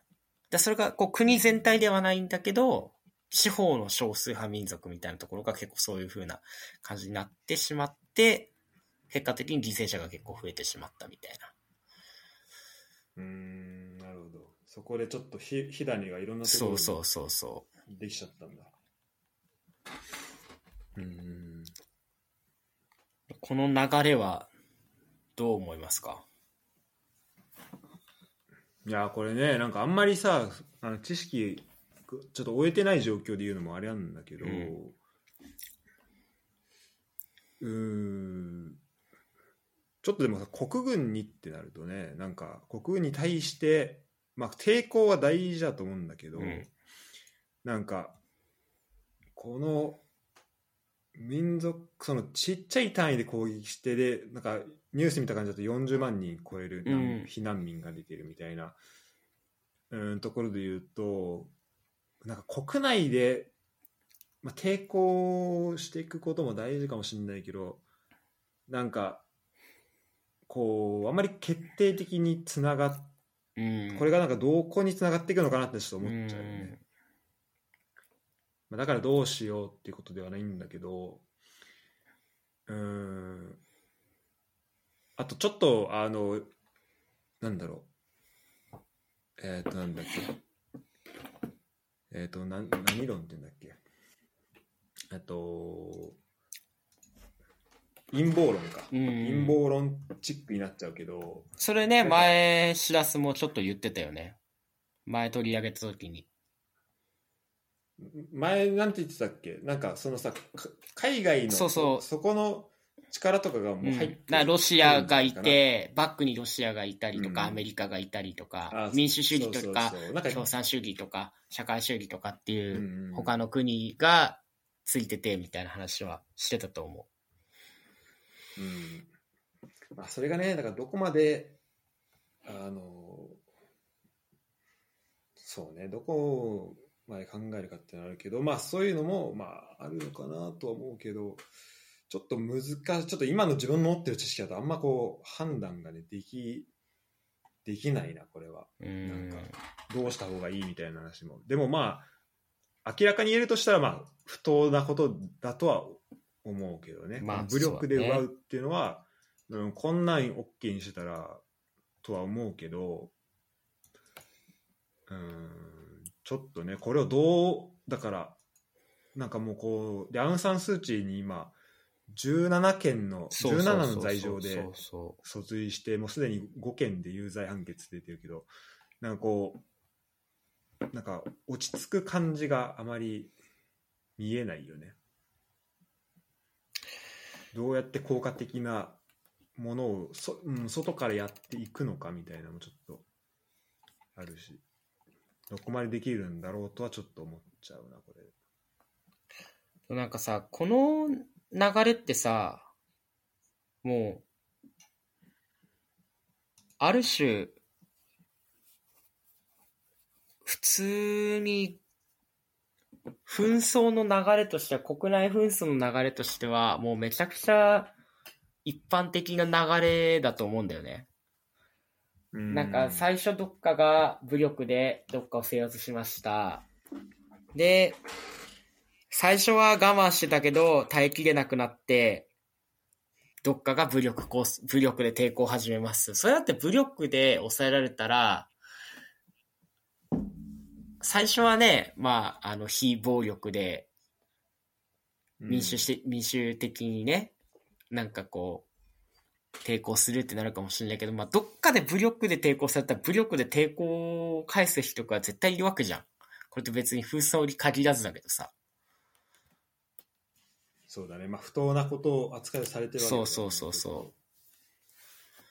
でそれがこう国全体ではないんだけど、地方の少数派民族みたいなところが結構そういう風な感じになってしまって、結果的に犠牲者が結構増えてしまったみたいな。うーん、なるほど。そこでちょっとひ火種がいろんなところにそうそうそうそできちゃったんだ。うん。う。この流れはどう思いますか？いや、これね、なんかあんまりさ、あの知識、ちょっと終えてない状況で言うのもあれなんだけど、うんうーん、ちょっとでもさ、国軍にってなるとね、なんか国軍に対して、まあ抵抗は大事だと思うんだけど、うん。なんか、この民族、そのちっちゃい単位で攻撃してで、なんかニュース見た感じだと40万人超える避難民が出てるみたいな、うん、ところで言うと、なんか国内で、まあ、抵抗していくことも大事かもしれないけど、なんか、こう、あまり決定的につながっうん。これがなんかどこにつながっていくのかなってちょっと思っちゃうよね。まあ、だからどうしようっていうことではないんだけど、うーん。あとちょっと、あの、なんだろう。えっ、と、なんだっけ。えっ、と、なん何論って言うんだっけ。えっと、陰謀論か。うん。陰謀論チックになっちゃうけど、それね、前、しらすもちょっと言ってたよね。前取り上げた時に。前なんて言ってたっけ？なんかそのさか海外のそうそう。この力とかがもう入ってる、うん、ロシアがいて、バックにロシアがいたりとか、うん。アメリカがいたりとかあ、民主主義とか共産主義とか、社会主義とかっていう、他の国がついててみたいな話はしてたと思うんまあ、それがねだからどこまであのそうねどこまで考えるかっていうのはあるけどまあそういうのもまああるのかなとは思うけどちょっと難しいちょっと今の自分の持ってる知識だとあんまこう判断がねできできないなこれは。う。うんなんかどうした方がいいみたいな話もでもまあ明らかに言えるとしたらまあ不当なことだとは思うけどね、まあ武力で奪うっていうのはうん、こんなん OK にしてたらとは思うけどうんちょっとねこれをどうだからなんかもうこうでアウン・サン・スー・チーに今17件のそうそうそう17の罪状で訴追してもうすでに5件で有罪判決出てるけどなんかこうなんか落ち着く感じがあまり見えないよねどうやって効果的なものをそ、うん、外からやっていくのかみたいなのもちょっとあるしどこまでできるんだろうとはちょっと思っちゃうなこれ。なんかさ、この流れってさ、もう、ある種、普通に、紛争の流れとしては、国内紛争の流れとしては、もうめちゃくちゃ一般的な流れだと思うんだよね。なんか最初どっかが武力でどっかを制圧しました。で、最初は我慢してたけど耐えきれなくなって、どっかが武力こう武力で抵抗を始めます。それだって武力で抑えられたら、最初はね、まあ、あの、非暴力で民主し、民主的にね、なんかこう、抵抗するってなるかもしれないけど、まあ、どっかで武力で抵抗されたら武力で抵抗を返す人が絶対いるわけじゃん。これって別に紛争に限らずだけどさ。そうだねまあ不当なことを扱いされてるわけだそうそうそうそ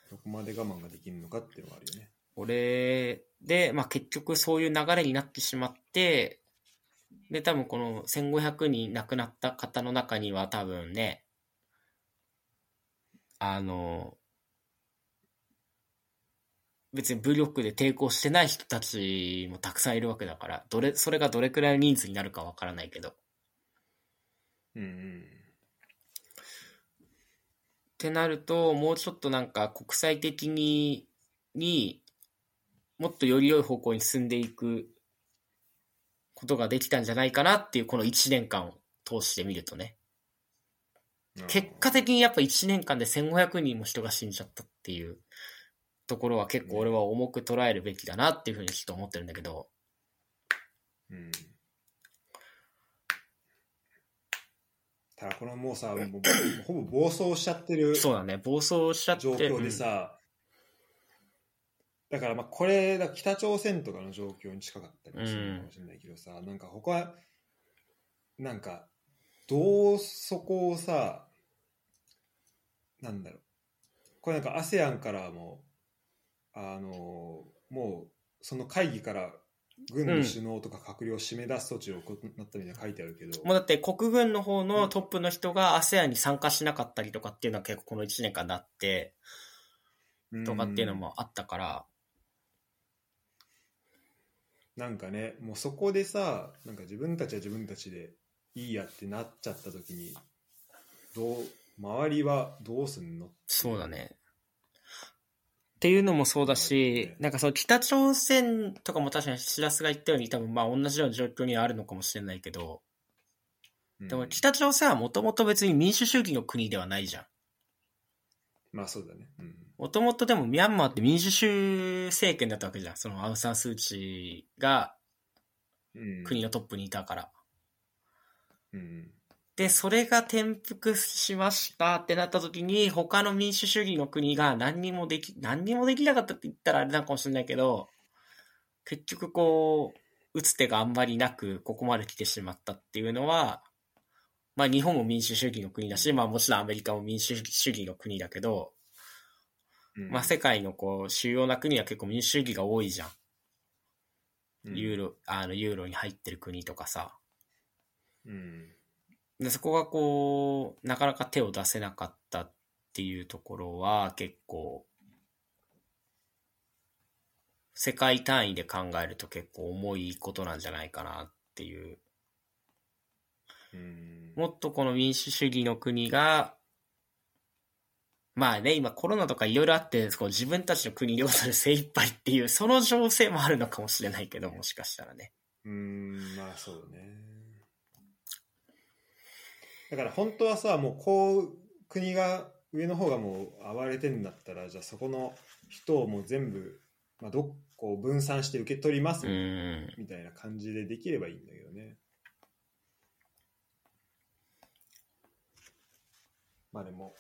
うどこまで我慢ができるのかっていうのはあるよね俺で、まあ、結局そういう流れになってしまって、で、多分この1500人亡くなった方の中には多分ね、あの、別に武力で抵抗してない人たちもたくさんいるわけだから、どれ、それがどれくらいの人数になるかわからないけど。っうんうんてなると、もうちょっとなんか国際的に、にもっとより良い方向に進んでいくことができたんじゃないかなっていうこの1年間を通してみるとね。結果的にやっぱ1年間で1500人も人が死んじゃったっていうところは結構俺は重く捉えるべきだなっていうふうにちょっと思ってるんだけど、うん。ただこのもうさ、もうほぼ暴走しちゃってるそうだね、暴走しちゃって状況でさ、だからまあこれだ北朝鮮とかの状況に近かったりもするのかもしれないけどさ、なんか他なんかどうそこをさなんだろう。これなんか ASEAN からもあのもうその会議から軍の首脳とか閣僚を締め出す措置を行ったみたいな書いてあるけど、もうだって国軍の方のトップの人が ASEAN に参加しなかったりとかっていうのは結構この1年間なって、とかっていうのもあったから、なんかねもうそこでさなんか自分たちは自分たちでいいやってなっちゃった時にどう周りはどうすんの？そうだね。っていうのもそうだし、なんかその北朝鮮とかも確かにしらすが言ったように多分まあ同じような状況にはあるのかもしれないけど、でもうん北朝鮮はもともと別に民主主義の国ではないじゃん。まあそうだねうんもともとでもミャンマーって民主主義政権だったわけじゃん。そのアウン・サン・スー・チーがうん国のトップにいたから。うんで、それが転覆しましたってなった時に、他の民主主義の国が何にもでき、何にもできなかったって言ったらあれなのかもしれないけど、結局こう、打つ手があんまりなく、ここまで来てしまったっていうのは、まあ日本も民主主義の国だし、まあもちろんアメリカも民主主義の国だけど、うんまあ世界のこう、主要な国は結構民主主義が多いじゃんユーロ、あの、ユーロに入ってる国とかさ。うんで、そこがこう、なかなか手を出せなかったっていうところは結構、世界単位で考えると結構重いことなんじゃないかなっていう。うんもっとこの民主主義の国が、まあね、今コロナとかいろいろあって、こう自分たちの国領土で精一杯っていう、その情勢もあるのかもしれないけど、もしかしたらね。うんまあそうだねだから本当はさもうこう国が上の方がもう暴れてんだったらじゃあそこの人をもう全部、まあ、どっこう分散して受け取りますうん。みたいな感じでできればいいんだけどねまあでも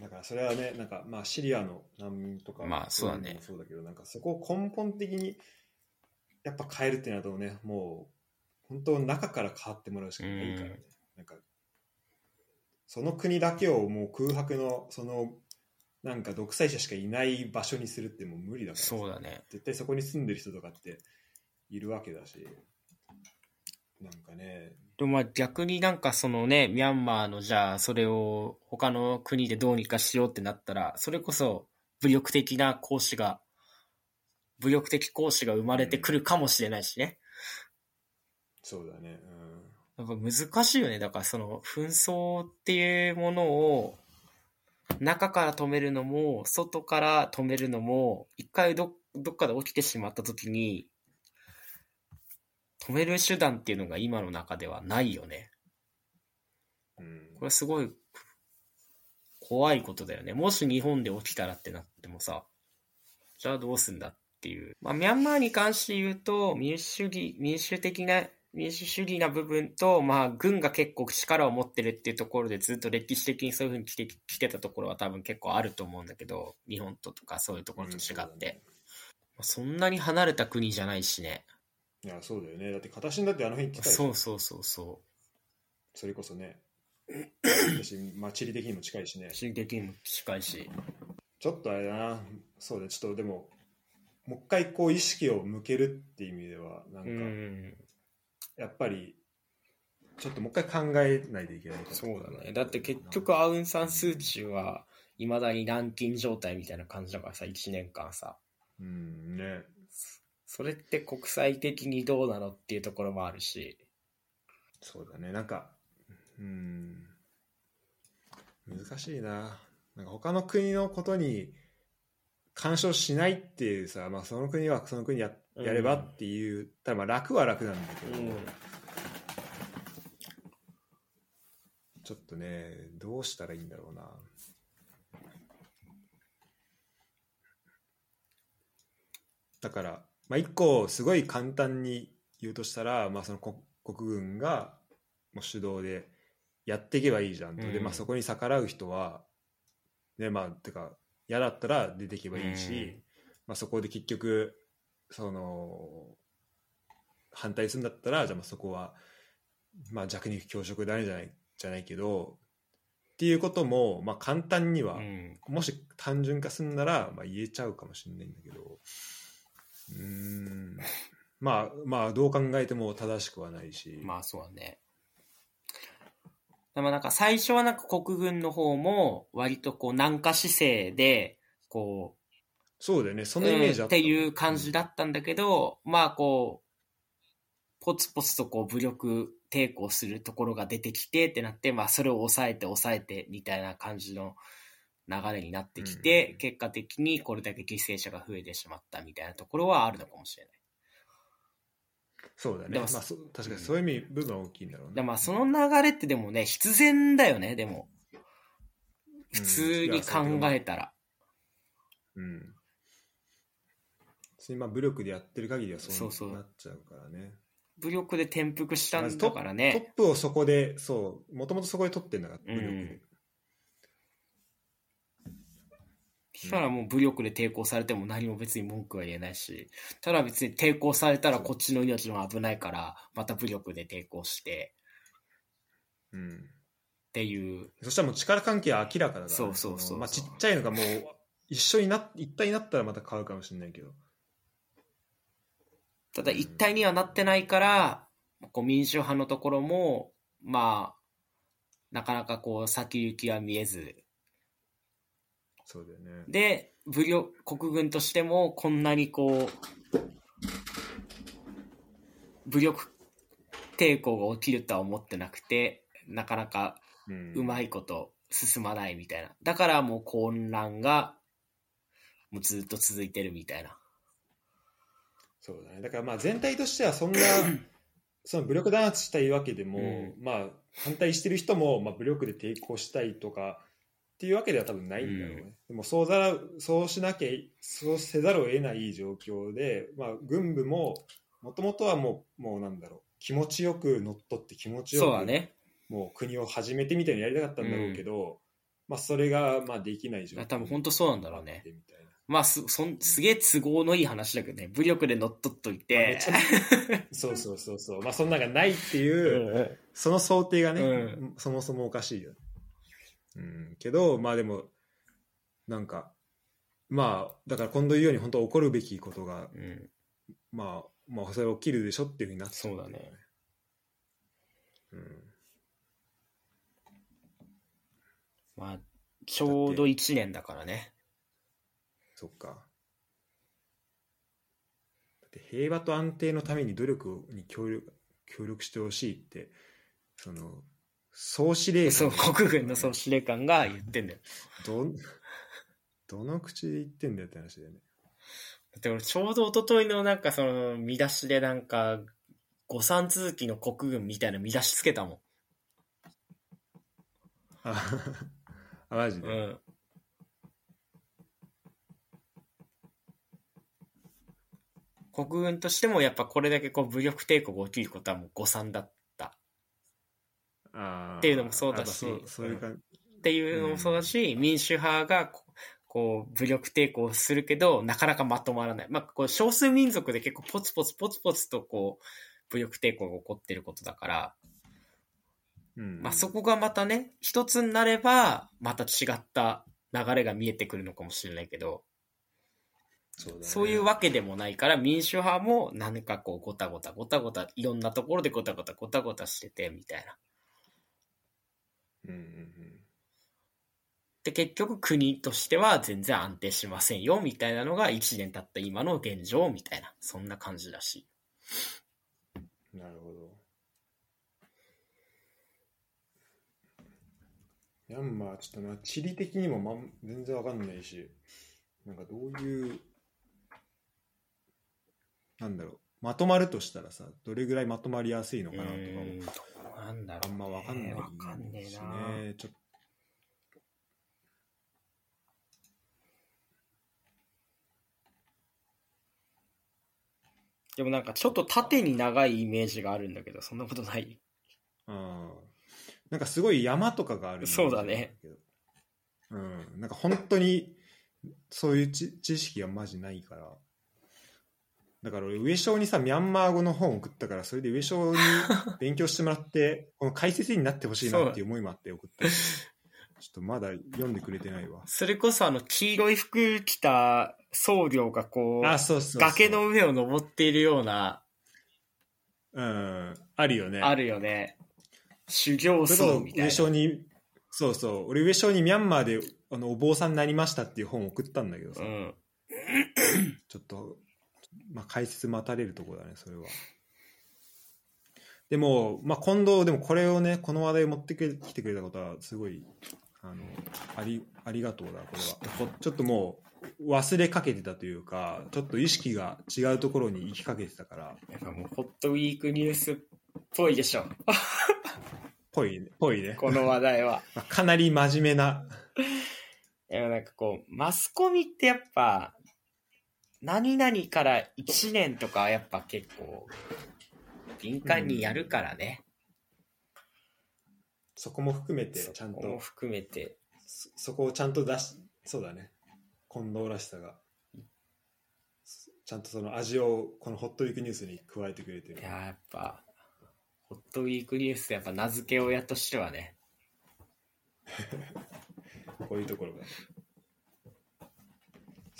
だからそれはねなんかまあシリアの難民とかまあそうだね。いのもそうだけどなんかそこを根本的にやっぱ変えるってなるとねもう本当中から変わってもらうしかないからね、なんかその国だけをもう空白のそのなんか独裁者しかいない場所にするってもう無理だからさ。そうだね。絶対そこに住んでる人とかっているわけだしなんかねでもまあ逆になんかそのね、ミャンマーのじゃあそれを他の国でどうにかしようってなったら、それこそ武力的な行使が、武力的行使が生まれてくるかもしれないしね。そうだねやっぱ難しいよね。だからその紛争っていうものを中から止めるのも、外から止めるのも、一回どどっかで起きてしまった時に、止める手段っていうのが今の中ではないよね。うん、うんこれすごい怖いことだよね。もし日本で起きたらってなってもさ、じゃあどうすんだっていう。まあ、ミャンマーに関して言うと、民主主義、民主的な、民主主義な部分と、まあ、軍が結構力を持ってるっていうところでずっと歴史的にそういう風に来て来てたところは多分結構あると思うんだけど、日本ととかそういうところと違って。まあそんなに離れた国じゃないしね。いやそうだよねだって片新だってあの辺近いそうそうそうそそれこそね私、まあ、地理的にも近いしねう。地理的にも近いし。ちょっとあれだなそうだちょっとでももう一回こう意識を向けるっていう意味ではなんうか、ん。やっぱりちょっともう一回考えないといけないそうだね。だって結局アウン・サン・スー・チーは、いまだに軟禁状態みたいな感じだからさ、1年間さ。うんねそれって国際的にどうなのっていうところもあるし。そうだね。なんかうん。難しいな。なんか他の国のことに干渉しないっていうさ、まあ、その国はその国やうん。やればっていう、ただまあ楽は楽なんだけど、ちょっとねどうしたらいいんだろうな。だから、まあ、一個すごい簡単に言うとしたら、まあ、その国国軍がもう主導でやっていけばいいじゃんと、でうん。まあ、そこに逆らう人は、ねまあ、てか嫌だったら出ていけばいいし、うん。まあ、そこで結局その反対するんだったらじゃあまあそこは、まあ、弱肉強食だねじゃないじゃないけどっていうことも、まあ、簡単には、うん。もし単純化するなら、まあ、言えちゃうかもしれないんだけどうーん。まあまあどう考えても正しくはないし、まあそうだね。でもなんか最初はなんか国軍の方も割とこう南下姿勢で、こう、そうだよね。そのイメージうんっていう感じだったんだけど、まあこう、ポツポツとこう武力抵抗するところが出てきてってなって、まあそれを抑えて抑えてみたいな感じの流れになってきて、うん。結果的にこれだけ犠牲者が増えてしまったみたいなところはあるのかもしれない。そうだね。でもまあ、そ確かにそういう意味部分は大きいんだろうね。でまあその流れってでもね、必然だよね、でも。普通に考えたら。うん。普通にまあ武力でやってる限りはそそうなっちゃうからね。武力で転覆したんだからトッね。プをそこでそうもともとそこで取ってんだから武力で、うんそしたらもう武力で抵抗されても何も別に文句は言えないし、ただ別に抵抗されたらこっちの命も危ないから、また武力で抵抗してうん。っていう、そしたらもう力関係は明らかだから、そうそうそうそう。のまあ、ちっちゃいのがもう一緒にな一体になったらまた変わるかもしれないけど。ただ一体にはなってないから、こう民主派のところも、まあ、なかなかこう先行きは見えず、そうだよねで、武力、国軍としてもこんなにこう、武力抵抗が起きるとは思ってなくて、なかなかうまいこと進まないみたいな。だからもう混乱がもうずっと続いてるみたいな。そうだねだからまあ全体としてはそんな その武力弾圧したいわけでも、うんまあ反対してる人も、まあ、武力で抵抗したいとかっていうわけでは多分ないんだろうね、うん。でもそうざらそうしなきゃそうせざるを得ない状況で、まあ、軍部ももともとはもうもうなんだろう気持ちよく乗っ取って気持ちよくそうだね。もう国を始めてみたいにやりたかったんだろうけど、まあそれがまあできない状況多分本当そうなんだろうね。まあす、そん、すげえ都合のいい話だけどね、武力で乗っ取っといまあてそうそうそうそう。まあそんなのがないっていう、その想定がね、うそもそもおかしいよ、うん、けどまあでもなんかまあだから今度言うように本当起こるべきことがうん、まあまあそれ起きるでしょっていうふうになってそうだね。うん。まあ、ちょうど1年だからね。そっか。だって平和と安定のために努力に協力協力してほしいってその総司令官そう、国軍の総司令官が言ってんだよ。どんどの口で言ってんだよって話だよねでもちょうど一昨日のなんかその見出しでなんか、誤算続きの国軍みたいな見出しつけたもあ あマジん。で、うん。国軍としてもやっぱこれだけこう武力抵抗が起きることはもう誤算だっっていうのもそうだし。やっていうのもそうだし、民主派がこう武力抵抗するけどなかなかまとまらない。まあこう少数民族で結構ポツポツポツポツとこう武力抵抗が起こってることだから、うん。まあそこがまたね、一つになればまた違った流れが見えてくるのかもしれないけど、そうだね。そういうわけでもないから、民主派も何かこう、ごたごた、ごたごた、いろんなところでごたごた、ごたごたしてて、みたいな。うんうんうんで、結局国としては全然安定しませんよ、みたいなのが1年経った今の現状、みたいな。そんな感じだし。なるほどミャンマーちょっとな地理的にも、ま、全然わかんないしなんかどういうなんだろうまとまるとしたらさどれぐらいまとまりやすいのかなとかもなんだろう、あんまわかんないわかんねえしな。ねちょっでもなんかちょっと縦に長いイメージがあるんだけど、そんなことない。うん。なんかすごい山とかがあるそうだね。うん。なんか本当にそういう知知識がマジないから。だから俺上昇にさ、ミャンマー語の本を送ったから、それで上昇に勉強してもらって、この解説になってほしいなっていう思いもあって送った。ちょっとまだ読んでくれてないわ。それこそあの、黄色い服着た僧侶がこう、あ、そうそう崖の上を登っているような、うん。あるよね。あるよね。修行僧みたいな。昇に、そうそう。俺上昇にミャンマーであのお坊さんになりましたっていう本を送ったんだけどさ、うん。ちょっと、まあ、解説待たれるところだね、それは。でも、まあ、今度、でもこれをね、この話題を持ってきてくれたことは、すごい、あの、あり、ありがとうだ、これは。ちょっともう、忘れかけてたというか、ちょっと意識が違うところに行きかけてたから、やっぱもう、ホットウィークニュースっぽいでしょ。ぽいね、ぽいね。この話題は。まあかなり真面目な、いや、なんかこう、マスコミってやっぱ、何々から1年とかやっぱ結構、敏感にやるからね。そこも含めて、そちゃんこもと、含めて。そそこをちゃんと出し、そうだね。近藤らしさが。ちゃんとその味をこのホットウィークニュースに加えてくれてるい。や、やっぱ、ホットウィークニュースやっぱ名付け親としてはね。こういうところが。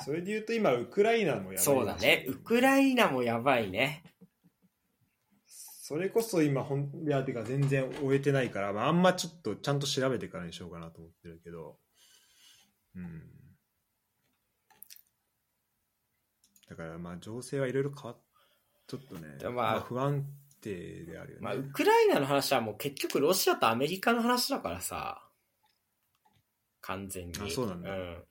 それで言うと今、ウクライナもやばいそうだね。ウクライナもやばいね。それこそ今、ほんいや、てか全然終えてないから、まあ、あんまちょっとちゃんと調べてからにしようかなと思ってるけど、うん。だからまあ情勢はいろいろ変わっちょっとね、でまあまあ、不安定であるよね。まあ、ウクライナの話はもう結局ロシアとアメリカの話だからさ。完全に。あそうなんだん。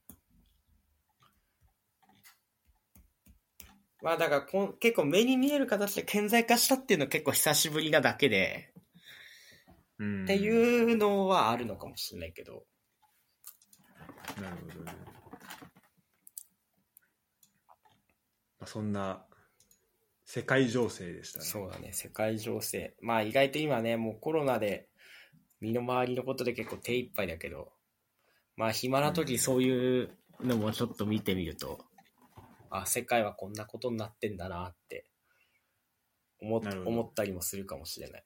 まあだからこん結構目に見える形で顕在化したっていうのは結構久しぶりなだけで、うんっていうのはあるのかもしれないけど。なるほどね。まあ、そんな世界情勢でしたね。そうだね、世界情勢。まあ意外と今ね、もうコロナで身の回りのことで結構手一杯だけど、まあ暇な時そういうのもちょっと見てみると、あ、世界はこんなことになってんだなって思思ったりもするかもしれない。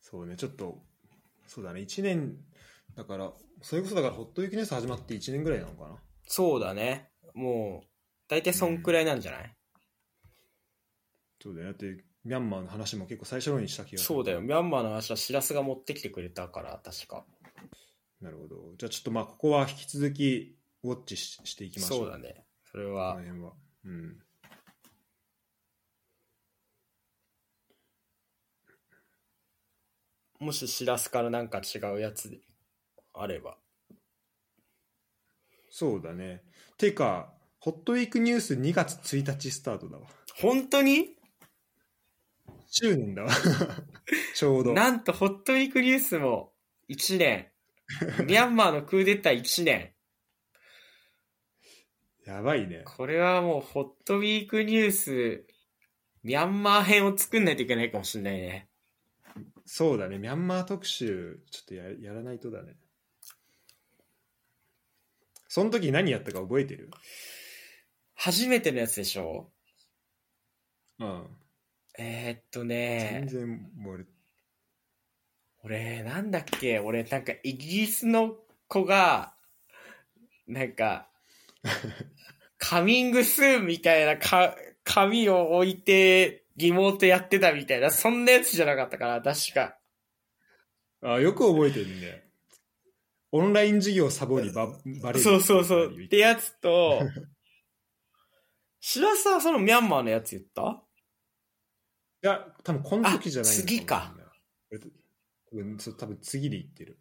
そうね、ちょっと、そうだね、1年、だから、それこそだから、ホットウィークニュース始まって1年ぐらいなのかな。そうだね。もう、大体そんくらいなんじゃない、そうだよね。だって、ミャンマーの話も結構最初にした気がする。そうだよ。ミャンマーの話はしらすが持ってきてくれたから、確か。なるほど。じゃあちょっとまあ、ここは引き続き、ウォッチししていきましょう。そうだね。それこのは、辺は。うん。もししらすからなんか違うやつあれば。そうだね。てか、ホットウィークニュース2月1日スタートだわ。本当に？執念だわ。ちょうど。なんと、ホットウィークニュースも1年。ミャンマーのクーデター1年。やばいね。これはもう、ホットウィークニュース、ミャンマー編を作んないといけないかもしれないね。そうだね。ミャンマー特集、ちょっとややらないとだね。その時何やったか覚えてる？初めてのやつでしょ？うん。えー、っと全ね、然もう俺、俺、なんだっけ？俺、なんか、イギリスの子が、なんか、カミングスーンみたいなか紙を置いて、リモートやってたみたいな、そんなやつじゃなかったかな、確か。あよく覚えてるね。オンライン授業サボりばバレる。そうそうそう。っいてやつと、白沢そのミャンマーのやつ言った？や、多分この時じゃないのあ次か多分次で言ってる。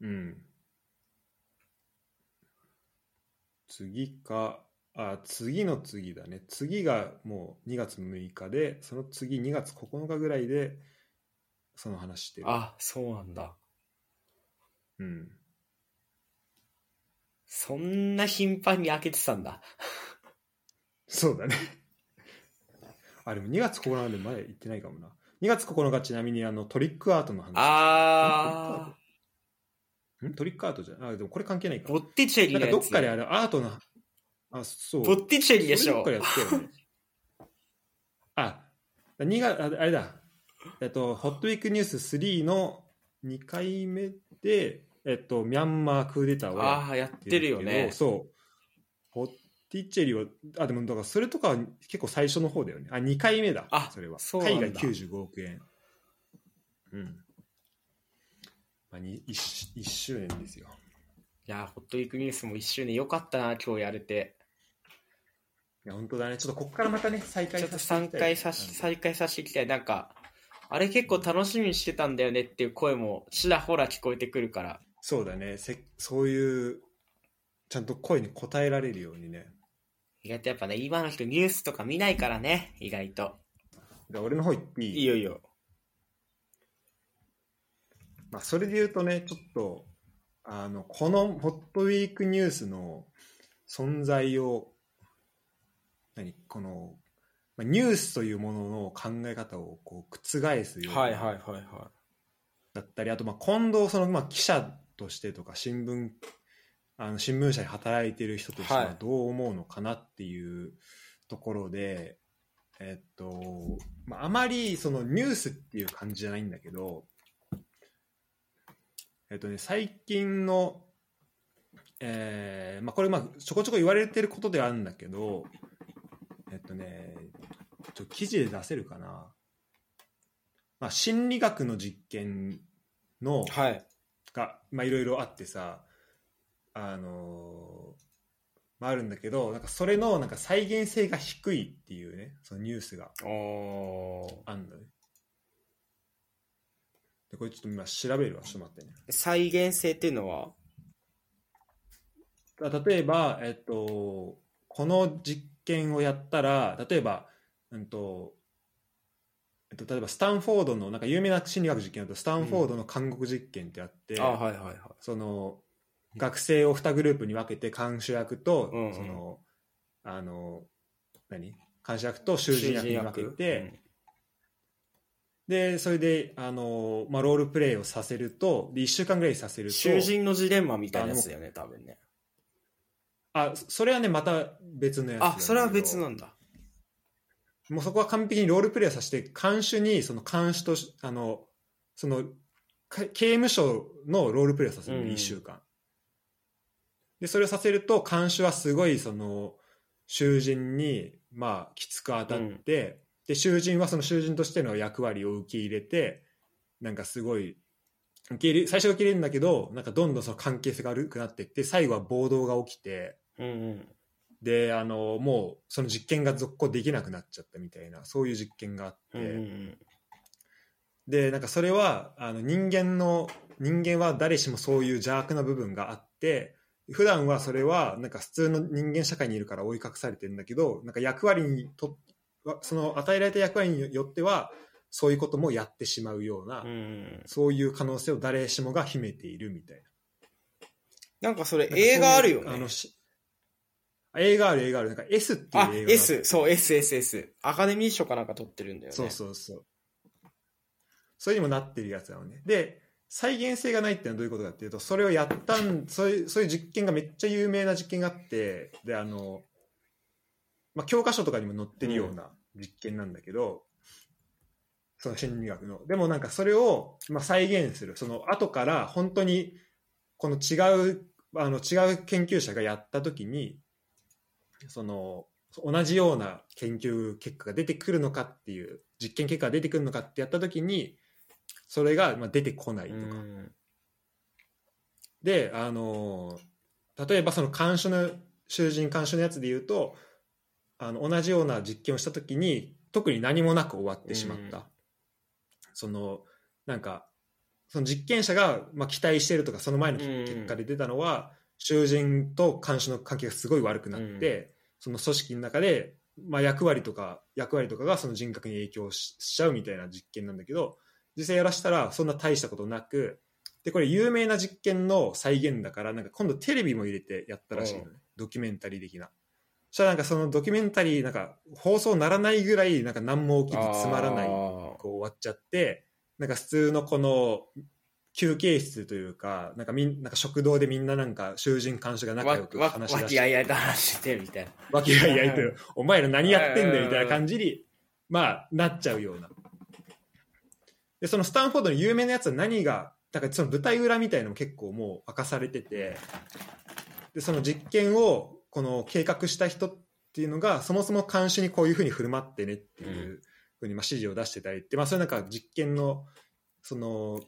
うん。次か、あ、次の次だね。次がもう2月6日で、その次2月9日ぐらいで、その話してる。あ、そうなんだ。うん。そんな頻繁に開けてたんだ。そうだね。あ、でも2月9日でまだ行ってないかもな。2月9日ちなみにあのトリックアートの話。あんトリックアートじゃあ、でもこれ関係ないー、か。ボッティチェリーのやつ。どっかであれアートの、あ、そう。ボッティチェリーでしょどっか。でやったよね。あ、2月、ああれだ。えっと、ホットウィークニュース3の2回目で、えっと、ミャンマークーデターをああ、やってるよね。そう。ホッティチェリは、あ、でも、だからそれとかは結構最初の方だよね。あ、2回目だ。あそれは。海外95億円。うん。まあ、に 1, 1周年ですよ。いやー、ホットウィークニュースも一周年よかったな、今日やれて。いや、本当だね。ちょっとここからまたね、再開ちょっと3させていきたい回さし、再開させていきたい。なんか、あれ結構楽しみにしてたんだよねっていう声もちらほら聞こえてくるから。そうだねせそういうちゃんと声に応えられるようにね意外とやっぱね、今の人ニュースとか見ないからね、意外と。で俺の方言っていい？いいよいいよ。まあ、それで言うとねちょっとあのこのホットウィークニュースの存在を何この、まあ、ニュースというものの考え方をこう覆すようなはいはいはいはだったりあとまあ今度そのまあ記者としてとか新聞あの新聞社に働いている人としてははい。どう思うのかなっていうところで、えっとまあ、あまりそのニュースっていう感じじゃないんだけど、えっとね、最近の、えーまあ、これまあちょこちょこ言われてることではあるんだけどえっとねちょ記事で出せるかな。まあ、心理学の実験のい。はい。が、まあ、いろいろあってさあのーまあ、あるんだけどなんかそれのなんか再現性が低いっていうねそのニュースがあんだねでこれちょっと今調べるわちょっと待ってね。再現性っていうのは？だ例えば、えっと、この実験をやったら例えば、うんとえっと、例えばスタンフォードのなんか有名な心理学実験だとスタンフォードの監獄実験ってあって、あはいはいはい。その学生を2グループに分けて監視役と、うんうん。そのあの何？監視役と囚人役に分けて、でそれであの、まあ、ロールプレイをさせるとで1週間ぐらいさせると囚人のジレンマみたいなやつだよね、多分ね。あそれはねまた別のやつあ、それは別なんだ。もうそこは完璧にロールプレイをさせて監視にその監視としあのそのか刑務所のロールプレイをさせるの、うん1週間でそれをさせると監視はすごいその囚人にまあきつく当たって、で囚人はその囚人としての役割を受け入れてなんかすごい受け入れ最初は受け入れるんだけどなんかどんどんその関係性が悪くなっていって最後は暴動が起きてうんうん。であのもうその実験が続行できなくなっちゃったみたいなそういう実験があって、うんうんでなんかそれはあの人間の人間は誰しもそういう邪悪な部分があって普段はそれはなんか普通の人間社会にいるから覆い隠されてるんだけどなんか役割にとその与えられた役割によってはそういうこともやってしまうような、うんうん。そういう可能性を誰しもが秘めているみたいな。なんかそれ映画あるよね。あのしあ映画ある映画あるなんか S っていう映画あが、あ S、そう、SSS。アカデミー賞かなんか取ってるんだよね。そうそうそう。それにもなってるやつなのね。で、再現性がないっていうのはどういうことかっていうと、それをやったん、そういう、そういう実験がめっちゃ有名な実験があって、で、あの、まあ、教科書とかにも載ってるような実験なんだけど、その心理学の。でもなんかそれを、まあ、再現する。その後から本当に、この違う、あの違う研究者がやった時に、その、同じような研究結果が出てくるのかっていう実験結果が出てくるのかってやった時にそれがまあ出てこないとか、うんであの例えばその監視の囚人監視のやつで言うとあの同じような実験をした時に特に何もなく終わってしまった、うん。そのなんかその実験者がまあ期待してるとかその前のうん結果で出たのは、囚人と監視の関係がすごい悪くなって、その組織の中で、まあ、役割とか役割とかがその人格に影響ししちゃうみたいな実験なんだけど実際やらしたらそんな大したことなくでこれ有名な実験の再現だからなんか今度テレビも入れてやったらしいのね、うドキュメンタリー的な。そしたらなんかそのドキュメンタリーなんか放送ならないぐらいなんか何も起きずつまらないこう終わっちゃってなんか普通のこの休憩室というかなんかみんなんか食堂でみんななんか囚人看守が仲良く話し出してわきあいあいと話してるみたいな。わけがいない。とお前ら何やってんだよみたいなうん感じにまあなっちゃうような。でそのスタンフォードの有名なやつは何がだからその舞台裏みたいなのも結構もう明かされててでその実験をこの計画した人っていうのがそもそも監守にこういうふうに振る舞ってねっていうふうにまあ指示を出してたりって、まあ、それなんか実験のその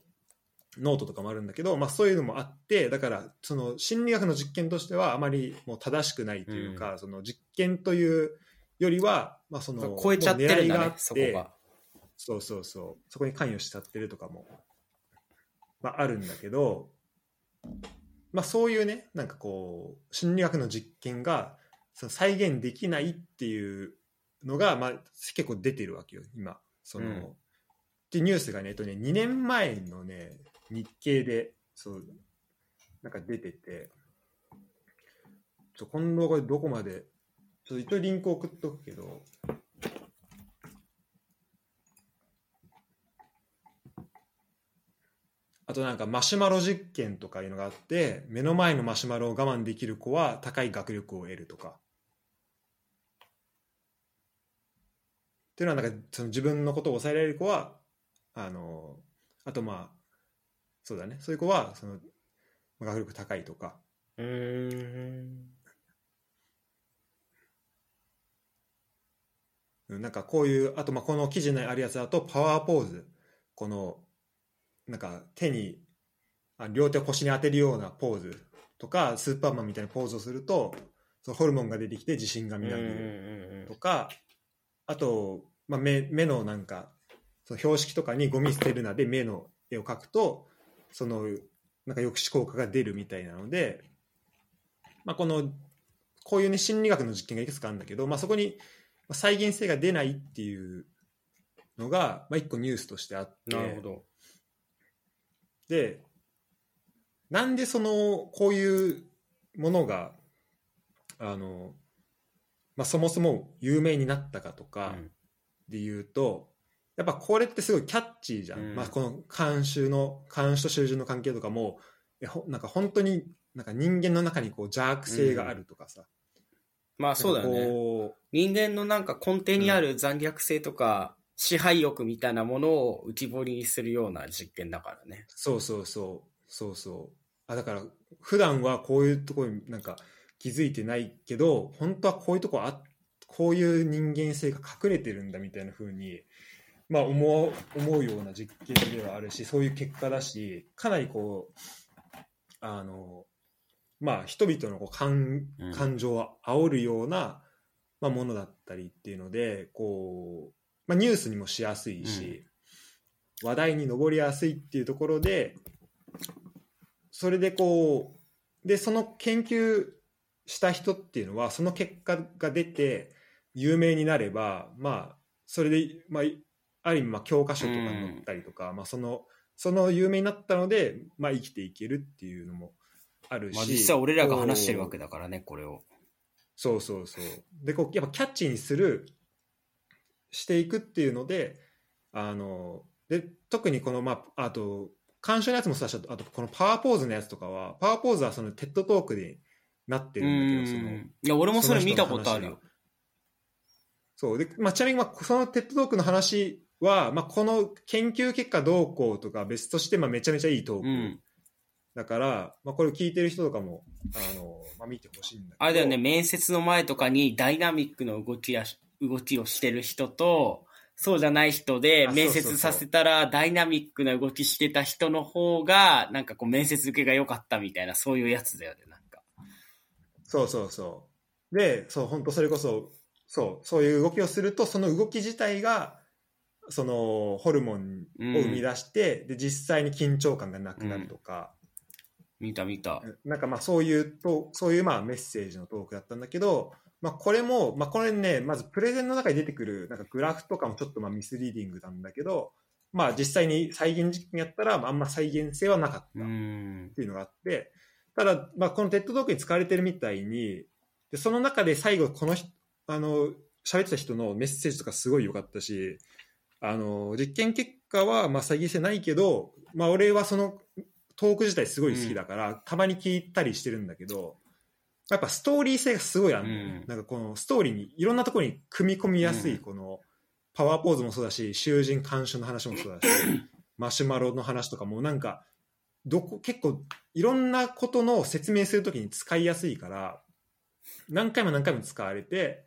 ノートとかもあるんだけど、まあ、そういうのもあってだからその心理学の実験としてはあまりもう正しくないというか、その実験というよりは、まあ、その超えちゃってるんだねもう狙いがあっ、そこてが。そうそうそうそこに関与しちゃってるとかも、まあ、あるんだけど、まあ、そういうねなんかこう心理学の実験がその再現できないっていうのが、まあ、結構出てるわけよ今。その、うん。っていうニュースがね,、えっと、ね2年前のね日経でそうなんか出ててちょ今度これどこまでちょっと一応リンク送っとくけどあとなんかマシュマロ実験とかいうのがあって目の前のマシュマロを我慢できる子は高い学力を得るとか。っていうのはなんかその自分のことを抑えられる子はあのあとまあそうだね。そういう子はそのまあ学力高いとか。うー。ん。うんなんかこういうあとまあこの記事にあるやつだとパワーポーズ。このなんか手にあ両手を腰に当てるようなポーズとかスーパーマンみたいなポーズをするとそのホルモンが出てきて自信がみなぎるとかあと、まあ、目目のなんかその標識とかにゴミ捨てるなで目の絵を描くとそのなんか抑止効果が出るみたいなので、まあ、このこういうね心理学の実験がいくつかあるんだけど、まあ、そこにまあ再現性が出ないっていうのが、まあ、一個ニュースとしてあってなるほど。でなんでそのこういうものがあの、まあ、そもそも有名になったかとかうん。で言うと、やっぱこれってすごいキャッチーじゃん、うん。まあ、この監修の監視と囚人の関係とかもえほなんか本当になんか人間の中にこう邪悪性があるとかさ、まあそうだよね。こ人間のなんか根底にある残虐性とか、支配欲みたいなものを浮き彫りにするような実験だからね。うそうそうそう。そうそう。あだから普段はこういうところになんか気づいてないけど本当はこういうとこあこういう人間性が隠れてるんだみたいな風にまあ思う思うような実験ではあるしそういう結果だしかなりこうあのまあ人々のこう感うん。感情を煽るような、まあ、ものだったりっていうのでこう、まあ、ニュースにもしやすいし、話題に上りやすいっていうところでそれでこうでその研究した人っていうのはその結果が出て有名になればまあそれで、まあ、ある意味まあ教科書とかに載ったりとか、まあ、そのその有名になったので、まあ、生きていけるっていうのもあるし、まあ実際俺らが話してるわけだからね、これを。そうそうそうでこうやっぱキャッチーにするしていくっていうのであので特にこのまああと監修のやつもそうだしあとこのパワーポーズのやつとかはパワーポーズはその TED Talk でなってうるんだけどそのん。いや、俺もそれ見たことあるよ。そうで、まあ、ちなみにまあその TED Talk の話は、まあ、この研究結果どうこうとか別としてまあめちゃめちゃいいトーク、うん。だから、まあ、これを聞いてる人とかもあの、まあ、見てほしいんだけどあれだよね、面接の前とかにダイナミックな動きやし動きをしてる人と、そうじゃない人であ面接させたらダイナミックな動きしてた人の方が、なんかこう面接受けが良かったみたいな、そういうやつだよね、なんか。そうそうそう。で、そう、本当それこそ、そう、そういう動きをすると、その動き自体が、そのホルモンを生み出して、で、実際に緊張感がなくなるとか、見た見た。なんかまあそういうと、そういうまあメッセージのトークだったんだけど、まあこれも、まあこれね、まずプレゼンの中に出てくる、なんかグラフとかもちょっとまあミスリーディングなんだけど、まあ実際に再現実験やったら、まああんま再現性はなかった。うんっ。ていうのがあって、ただ、まあ、この TED トークに使われてるみたいに、でその中で最後、この人、あの、喋ってた人のメッセージとかすごい良かったし、あの、実験結果は、まあ、再現性ないけど、まあ、俺はそのトーク自体すごい好きだから、たまに聞いたりしてるんだけど、やっぱストーリー性がすごいある、うん。なんかこのストーリーに、いろんなところに組み込みやすい、うん。この、パワーポーズもそうだし、囚人監修の話もそうだし、マシュマロの話とかもなんか、どこ、結構、いろんなことの説明するときに使いやすいから、何回も何回も使われて、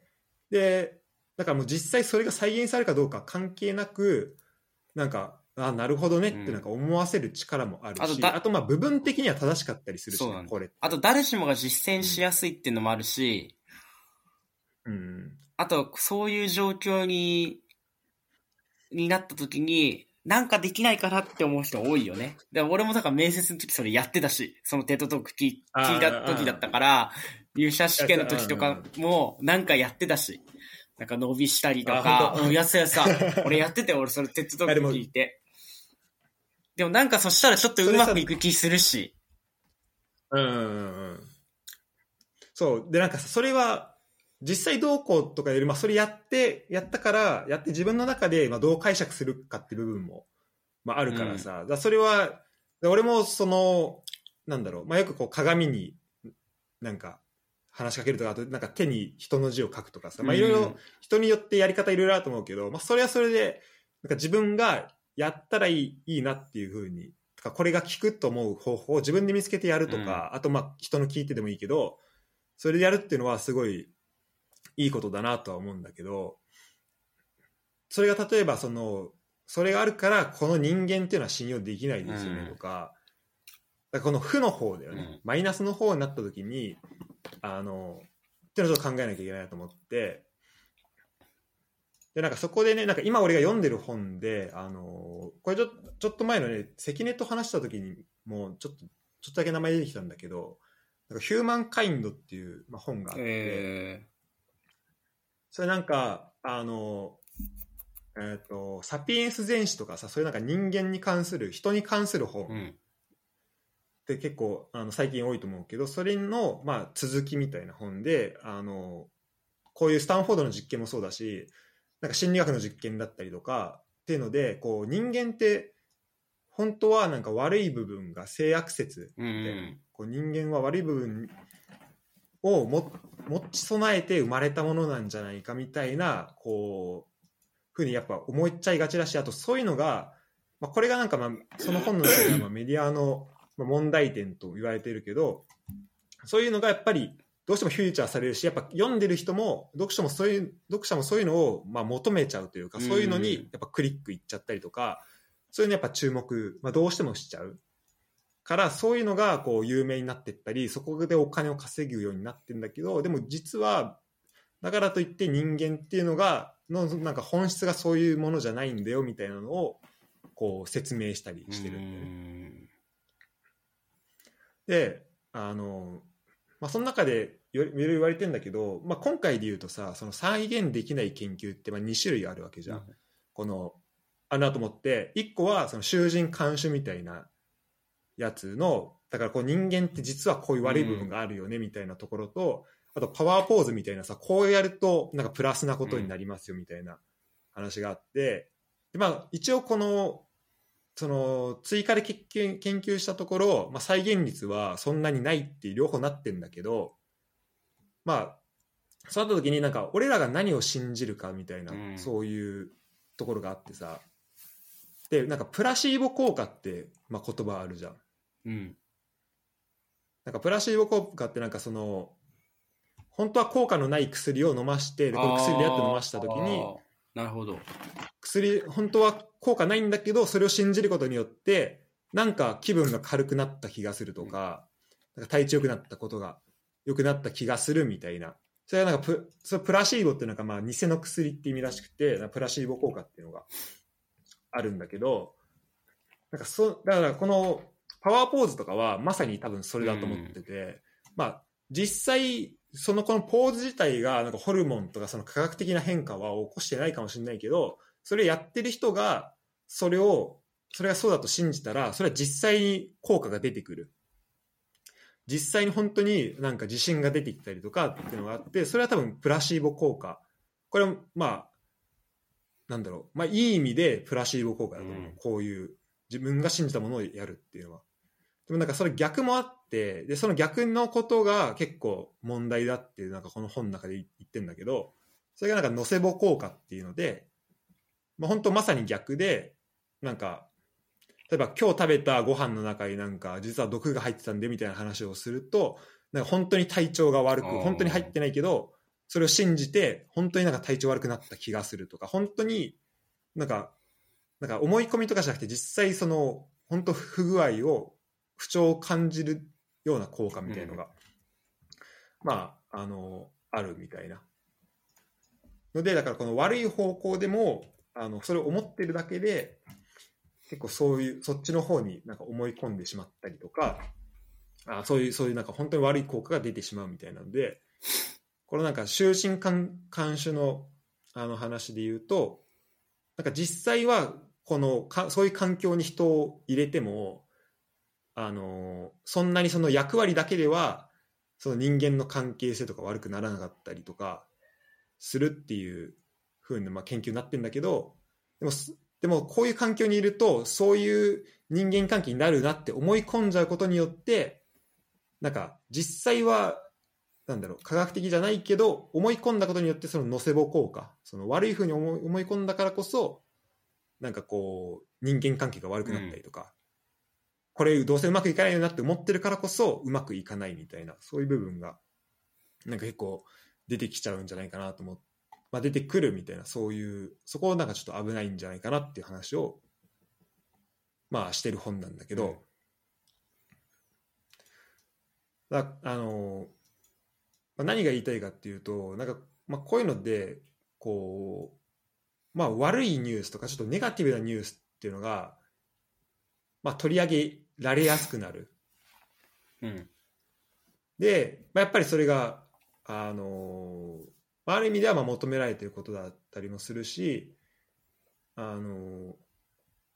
で、だからもう実際それが再現されるかどうか関係なく、なんか、あなるほどねってなんか思わせる力もあるし、あとだあとまあ部分的には正しかったりするし、ねこれ。あと、誰しもが実践しやすいっていうのもあるし、うん。あと、そういう状況に、になった時に、なんかできないかなって思う人多いよね。で俺もだから面接の時それやってたし、そのテッドトーク聞いた時だったから、入社試験の時とかもなんかやってたし、なんか伸びしたりとあか、うん、やすやさ、俺やってて俺それテッドトーク聞いて。でもなんかそしたらちょっとうまくいく気するし。うんうんうんうん。そう。で、なんかさそれは、実際どうこうとかより、まあそれやって、やったから、やって自分の中で、まあどう解釈するかって部分も、まああるからさ、だからそれは、で俺もその、なんだろう、まあよくこう鏡に、なんか、話しかけるとか、あとなんか手に人の字を書くとかさ、まあいろいろ人によってやり方いろいろあると思うけど、まあそれはそれで、なんか自分がやったらいいいいなっていうふうに、とかこれが効くと思う方法を自分で見つけてやるとか、あとまあ人の聞いてでもいいけど、それでやるっていうのはすごいいいことだなとは思うんだけど、それが例えばその、それがあるからこの人間っていうのは信用できないですよねうん。とか、だからこの負の方だよね、うん。マイナスの方になった時に、あの、っていうのをちょっと考えなきゃいけないなと思って、で、なんかそこでね、なんか今俺が読んでる本で、あのこれちょちょっと前のね、関根と話した時にもうちょっと、ちょっとだけ名前出てきたんだけど、なんかヒューマンカインドっていう、まあ、本があって、えそれなんか、あの、えっ、と、サピエンス全史とかさ、そういうなんか人間に関する、人に関する本ー、うん。って結構あの最近多いと思うけどそれの、まあ、続きみたいな本であのこういうスタンフォードの実験もそうだしなんか心理学の実験だったりとかっていうのでこう人間って本当はなんか悪い部分が性悪説うんうん。こう人間は悪い部分をも持ち備えて生まれたものなんじゃないかみたいなこうふうにやっぱ思っちゃいがちだしあとそういうのが、まあ、これがなんかまあその本の中ではまあメディアのまあ問題点と言われているけどそういうのがやっぱりどうしてもフューチャーされるしやっぱ読んでる人も読者もそういう読者もそういうのをまあ求めちゃうというかそういうのにやっぱクリックいっちゃったりとかそういうのやっぱ注目、まあ、どうしてもしちゃうからそういうのがこう有名になっていったりそこでお金を稼ぐようになってるんだけどでも実はだからといって人間っていうのがのなんか本質がそういうものじゃないんだよみたいなのをこう説明したりしてるんだよね。であの、まあ、その中でいろいろ言われてんだけど、まあ、今回で言うとさその再現できない研究ってまあ2種類あるわけじゃん。このあるなと思って1個はその囚人監視みたいなやつのだからこう人間って実はこういう悪い部分があるよねみたいなところと、あとパワーポーズみたいなさこうやるとなんかプラスなことになりますよみたいな話があって、でまあ、一応このその追加で研究したところ、まあ、再現率はそんなにないっていう両方なってんだけどまあそうなった時になんか俺らが何を信じるかみたいな、うん。そういうところがあってさ。でなんかプラシーボ効果って、まあ、言葉あるじゃん。うん。なんかプラシーボ効果ってなんかその本当は効果のない薬を飲ましてでこの薬でやって飲ました時になるほど。薬本当は効果ないんだけどそれを信じることによってなんか気分が軽くなった気がするとか,、なんか体調良くなったことが良くなった気がするみたいな。それはなんかプそれプラシーボっていうのがまあ偽の薬って意味らしくてプラシーボ効果っていうのがあるんだけどなんかそだからこのパワーポーズとかはまさに多分それだと思ってて、まあ実際そのこのポーズ自体がなんかホルモンとかその科学的な変化は起こしてないかもしれないけどそれやってる人がそれをそれがそうだと信じたらそれは実際に効果が出てくる。実際に本当になんか自信が出てきたりとかっていうのがあってそれは多分プラシーボ効果。これはまあなんだろう。まあいい意味でプラシーボ効果だと思う、うん。こういう自分が信じたものをやるっていうのはでもなんかそれ逆もあってでその逆のことが結構問題だってなんかこの本の中で言ってるんだけどそれがなんかノセボ効果っていうので、まあ、本当まさに逆でなんか例えば今日食べたご飯の中になんか実は毒が入ってたんでみたいな話をするとなんか本当に体調が悪く本当に入ってないけどそれを信じて本当になんか体調悪くなった気がするとか本当になんかなんか思い込みとかじゃなくて実際その本当不具合を不調を感じるような効果みたいのが、まああのあるみたいなのでだからこの悪い方向でもあのそれを思ってるだけで結構そういうそっちの方になんか思い込んでしまったりとかあそういうそういうなんか本当に悪い効果が出てしまうみたいなのでこのなんか終身監監守のあの話で言うとなんか実際はこのかそういう環境に人を入れてもあのそんなにその役割だけではその人間の関係性とか悪くならなかったりとかするっていうふうなまあ研究になってるんだけどでもでもこういう環境にいるとそういう人間関係になるなって思い込んじゃうことによってなんか実際はなんだろう科学的じゃないけど思い込んだことによってそのノセボ効果その悪いふうに思い思い込んだからこそなんかこう人間関係が悪くなったりとか、これどうせうまくいかないよなって思ってるからこそうまくいかないみたいなそういう部分がなんか結構出てきちゃうんじゃないかなと思って、まあ、出てくるみたいなそういうそこをなんかちょっと危ないんじゃないかなっていう話をまあしてる本なんだけど、うんだあの、まあ、何が言いたいかっていうとなんか、まあ、こういうのでこう、まあ、悪いニュースとかちょっとネガティブなニュースっていうのが、まあ、取り上げられやすくなる。うん。で、まあ、やっぱりそれが、あのまあある意味ではまあ求められていることだったりもするし、あの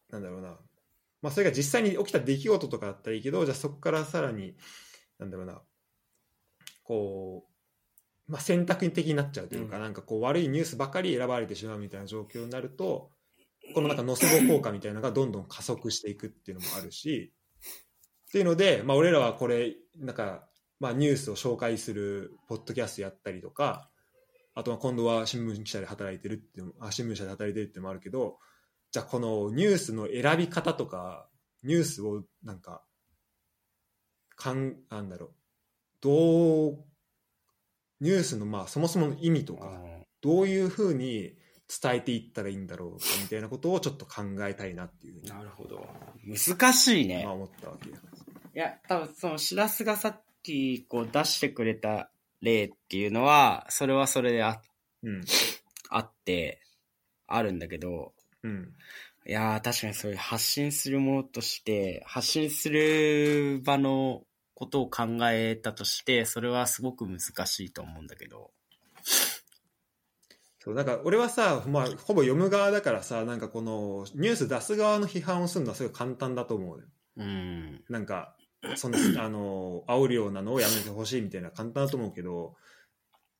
なんだろうな、まあ、それが実際に起きた出来事とかだったらいいけど、じゃあそこからさらに、なんだろうな、こう、まあ、選択的になっちゃうというか、うんなんかこう悪いニュースばかり選ばれてしまうみたいな状況になると、このなんかノセボ効果みたいなのがどんどん加速していくっていうのもあるし、っていうので、まあ、俺らはこれ、なんか、まあ、ニュースを紹介するポッドキャストやったりとか、あとは今度は新聞社で働いてるってあ新聞社で働いてるってのもあるけど、じゃあこのニュースの選び方とか、ニュースをなんか、かん、なんだろう、どう、ニュースのまあそもそもの意味とか、どういうふうに伝えていったらいいんだろうかみたいなことをちょっと考えたいなっていうなるほど。難しいね。まあ思ったわけよ。いや、多分その、しらすがさっき、こう出してくれた例っていうのは、それはそれであうん。あって、あるんだけど、うん。いやー、確かにそういう発信するものとして、発信する場のことを考えたとして、それはすごく難しいと思うんだけど。そうなんか俺はさ、まあ、ほぼ読む側だからさなんかこのニュース出す側の批判をするのはすごい簡単だと思ううん。なんかその あの煽るようなのをやめてほしいみたいな簡単だと思うけど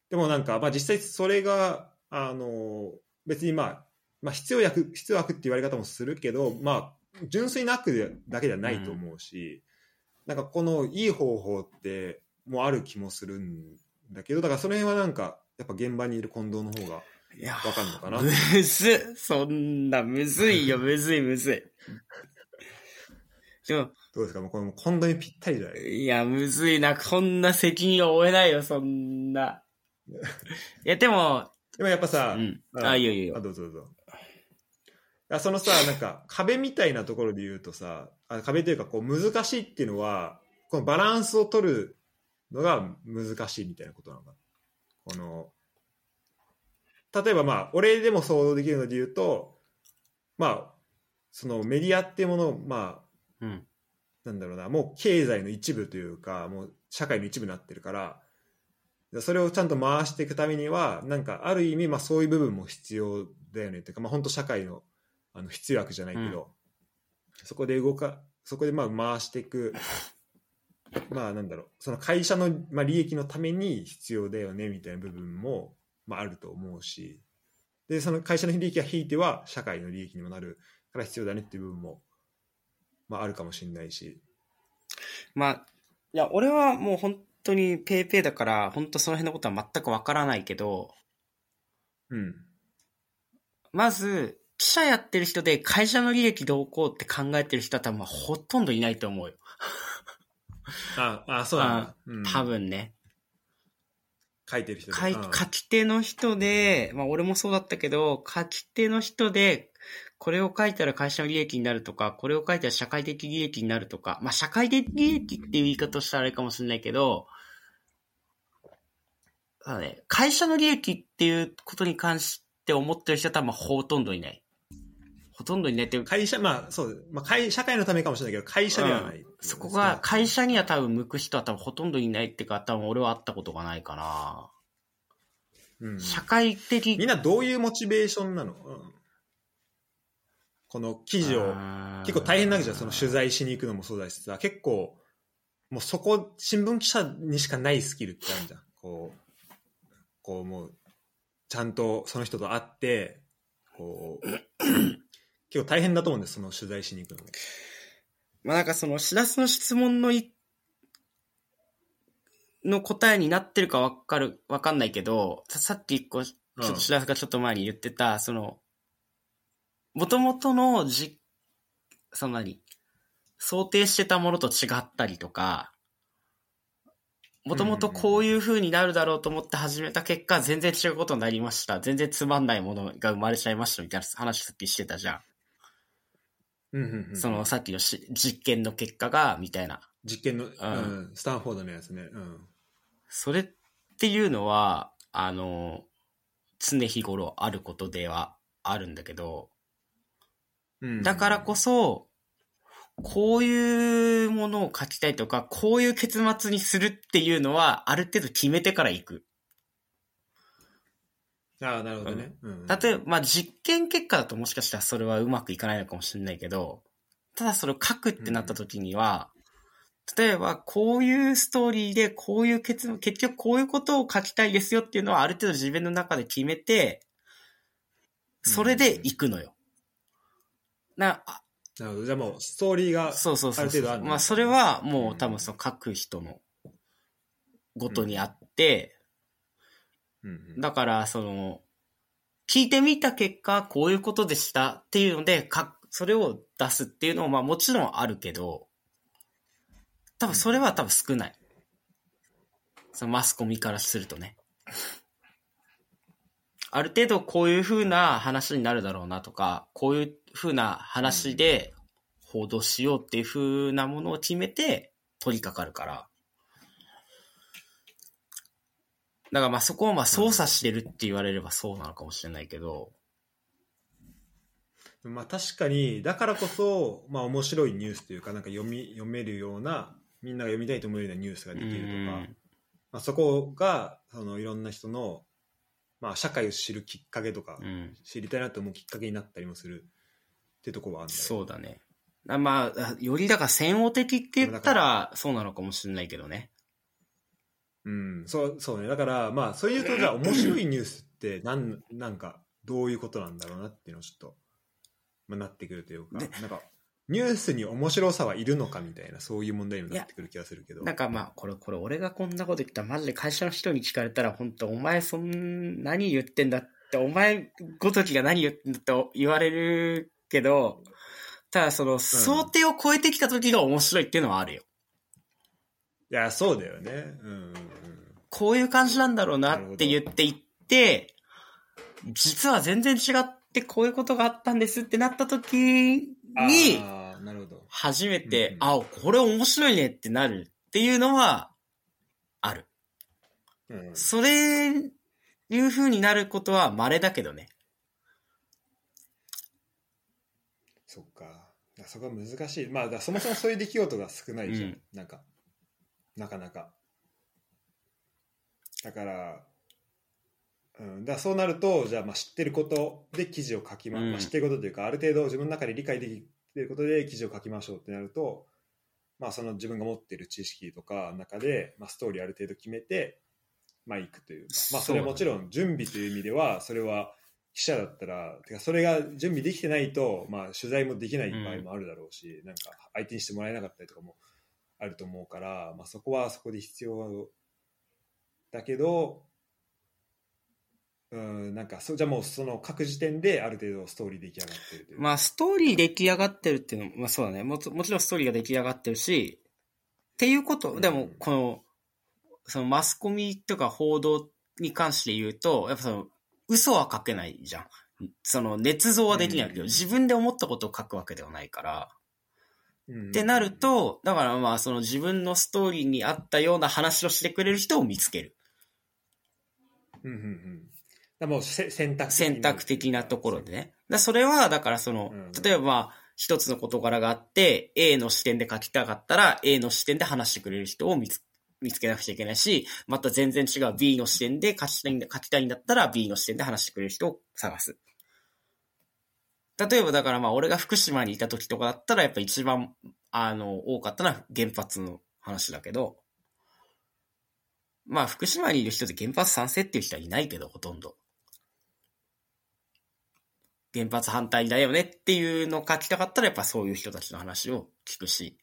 でもなんか、まあ、実際それがあの別にまあ、まあ、必要悪必要悪って言われ方もするけどまあ純粋な悪だけではないと思うし、なんかこのいい方法ってもうある気もするんだけどだからその辺はなんかやっぱ現場にいる近藤の方がいやわかんのかなむずっそんな、むずいよ、むずい、むずい。でも、どうですか？もうこれもう近藤にぴったりじゃない？いや、むずいな、こんな責任を負えないよ、そんな。いや、でも、でもやっぱさ、うん。ああ、いいよいいよ。あどうぞどうぞ。あそのさ なんか壁みたいなところで言うとさあ壁というかこう難しいっていうのはこのバランスを取るのが難しいみたいなことなのかな？この例えばまあ俺でも想像できるので言うとまあそのメディアっていうものをまあうん。なんだろうな。もう経済の一部というかもう社会の一部になってるから。それをちゃんと回していくためにはなんかある意味まあそういう部分も必要だよねっていうかまあ本当社会のあの必要悪じゃないけど、そこで動かそこでまあ回していく。まあなんだろう。その会社の、まあ、利益のために必要だよねみたいな部分も、まあ、あると思うし。でその会社の利益が引いては社会の利益にもなるから必要だねっていう部分も、まあ、あるかもしれないし。まあ、いや、俺はもう本当にペイペイだから、本当その辺のことは全くわからないけど、うん。まず、記者やってる人で会社の利益どうこうって考えてる人は多分ほとんどいないと思うよ。ああそうなんだ、うん。多分ね。書いてる人書き手の人で、まあ俺もそうだったけど、書き手の人で、これを書いたら会社の利益になるとか、これを書いたら社会的利益になるとか、まあ社会的利益っていう言い方をしたらあれかもしれないけど、ただね、会社の利益っていうことに関して思ってる人は多分ほとんどいない。ほとんどいないっていう。か、会社まあそう、まあ、会社会のためかもしれないけど会社ではない、そこが会社には多分向く人は多分ほとんどいないっていうか、多分俺は会ったことがないかな。うん。社会的みんなどういうモチベーションなの、うんこの記事を結構大変なわけじゃんその取材しに行くのもそうだしさ結構もうそこ新聞記者にしかないスキルってあるじゃん。こうこうもうちゃんとその人と会ってこう結構大変だと思うんですその取材しに行くのも。まあなんかその、しらすの質問のい、の答えになってるかわかる、わかんないけど、ささっき一個、ちょっとしらすがちょっと前に言ってた、その、元々のじ、その何？想定してたものと違ったりとか、もともとこういう風になるだろうと思って始めた結果、全然違うことになりました。全然つまんないものが生まれちゃいましたみたいな話さっきしてたじゃん。うんうんうんそのさっきのし実験の結果が、みたいな。実験の、うんスタンフォードのやつね、うん、それっていうのは、あの、常日頃あることではあるんだけど、うん。だからこそ、こういうものを書きたいとか、こういう結末にするっていうのは、ある程度決めてから行く。ああなるほどね、うん。例えば、まあ、実験結果だともしかしたらそれはうまくいかないのかもしれないけど、ただそれを書くってなった時には、例えば、こういうストーリーで、こういう結論、結局こういうことを書きたいですよっていうのはある程度自分の中で決めて、それで行くのよ。な、あなるほど。じゃあもうストーリーがそうそうそうある程度あるのねまあ、それはもう多分その書く人のごとにあって、うん。うんだから、その、聞いてみた結果、こういうことでしたっていうので、か、それを出すっていうのも、まあもちろんあるけど、多分それは多分少ない。そのマスコミからするとね。ある程度こういう風な話になるだろうなとか、こういう風な話で報道しようっていう風なものを決めて取り掛かるから。だからまあそこをまあ操作してるって言われればそうなのかもしれないけど、まあ確かにだからこそまあ面白いニュースというかなんか読み読めるようなみんなが読みたいと思えるようなニュースができるとか、うんまあ、そこがそのいろんな人の、まあ、社会を知るきっかけとか、うん。知りたいなと思うきっかけになったりもするっていうところはあるんだよそうだね。あまあ、よりだから専門的って言ったらそうなのかもしれないけどね。うん、そうそうねだからまあそういうとじゃあ 面白いニュースってなんなんかどういうことなんだろうなっていうのをちょっと、まあ、なってくるというかでなんかニュースに面白さはいるのかみたいなそういう問題にもなってくる気がするけど。なんかまあ、これ、これ俺がこんなこと言ったらマジで会社の人に聞かれたら本当お前そん、何言ってんだって、お前ごときが何言ってんだって言われるけど、ただその、想定を超えてきた時が面白いっていうのはあるよ。いやそうだよね。うんうんうん。こういう感じなんだろうなって言っていって、実は全然違ってこういうことがあったんですってなった時に、初めて、あ、これ面白いねってなるっていうのは、ある。うんそれ、いう風になることは稀だけどね。そっか。そこは難しい。まあそもそもそういう出来事が少ないじゃん、うん。なんかなかなか。だからうん、だそうなるとじゃあまあ知ってることで記事を書きま,、うんまあ、知ってることというかある程度自分の中で理解できてることで記事を書きましょうってなると、まあ、その自分が持っている知識とかの中で、まあ、ストーリーある程度決めて、まあ、行くというか、まあ、それはもちろん準備という意味ではそれは記者だったらてかそれが準備できてないと、まあ、取材もできない場合もあるだろうし、なんか相手にしてもらえなかったりとかもあると思うから、まあ、そこはそこで必要だけどうんなんかそじゃあもうその各時点である程度ストーリー出来上がってるというまあ、ストーリー出来上がってるっていうのも、まあそうだね。もちもちろんストーリーが出来上がってるし、っていうこと、うんでも、この、そのマスコミとか報道に関して言うと、やっぱその、嘘は書けないじゃん。その、捏造はできないけど、うん自分で思ったことを書くわけではないから。うんってなると、だからまあ、その自分のストーリーに合ったような話をしてくれる人を見つける。うんうんうんもうせ選択的選択的なところでね。だそれは、だからそのうん、例えばまあ、一つの事柄があって、A の視点で書きたかったら、A の視点で話してくれる人を見つ見つけなくちゃいけないし、また全然違う B の視点で書きたいんだ書きたいんだったら、B の視点で話してくれる人を探す。例えばだからまあ、俺が福島にいた時とかだったら、やっぱ一番、あの、多かったのは原発の話だけど、まあ、福島にいる人で原発賛成っていう人はいないけど、ほとんど。原発反対だよねっていうのを書きたかったら、やっぱそういう人たちの話を聞くし。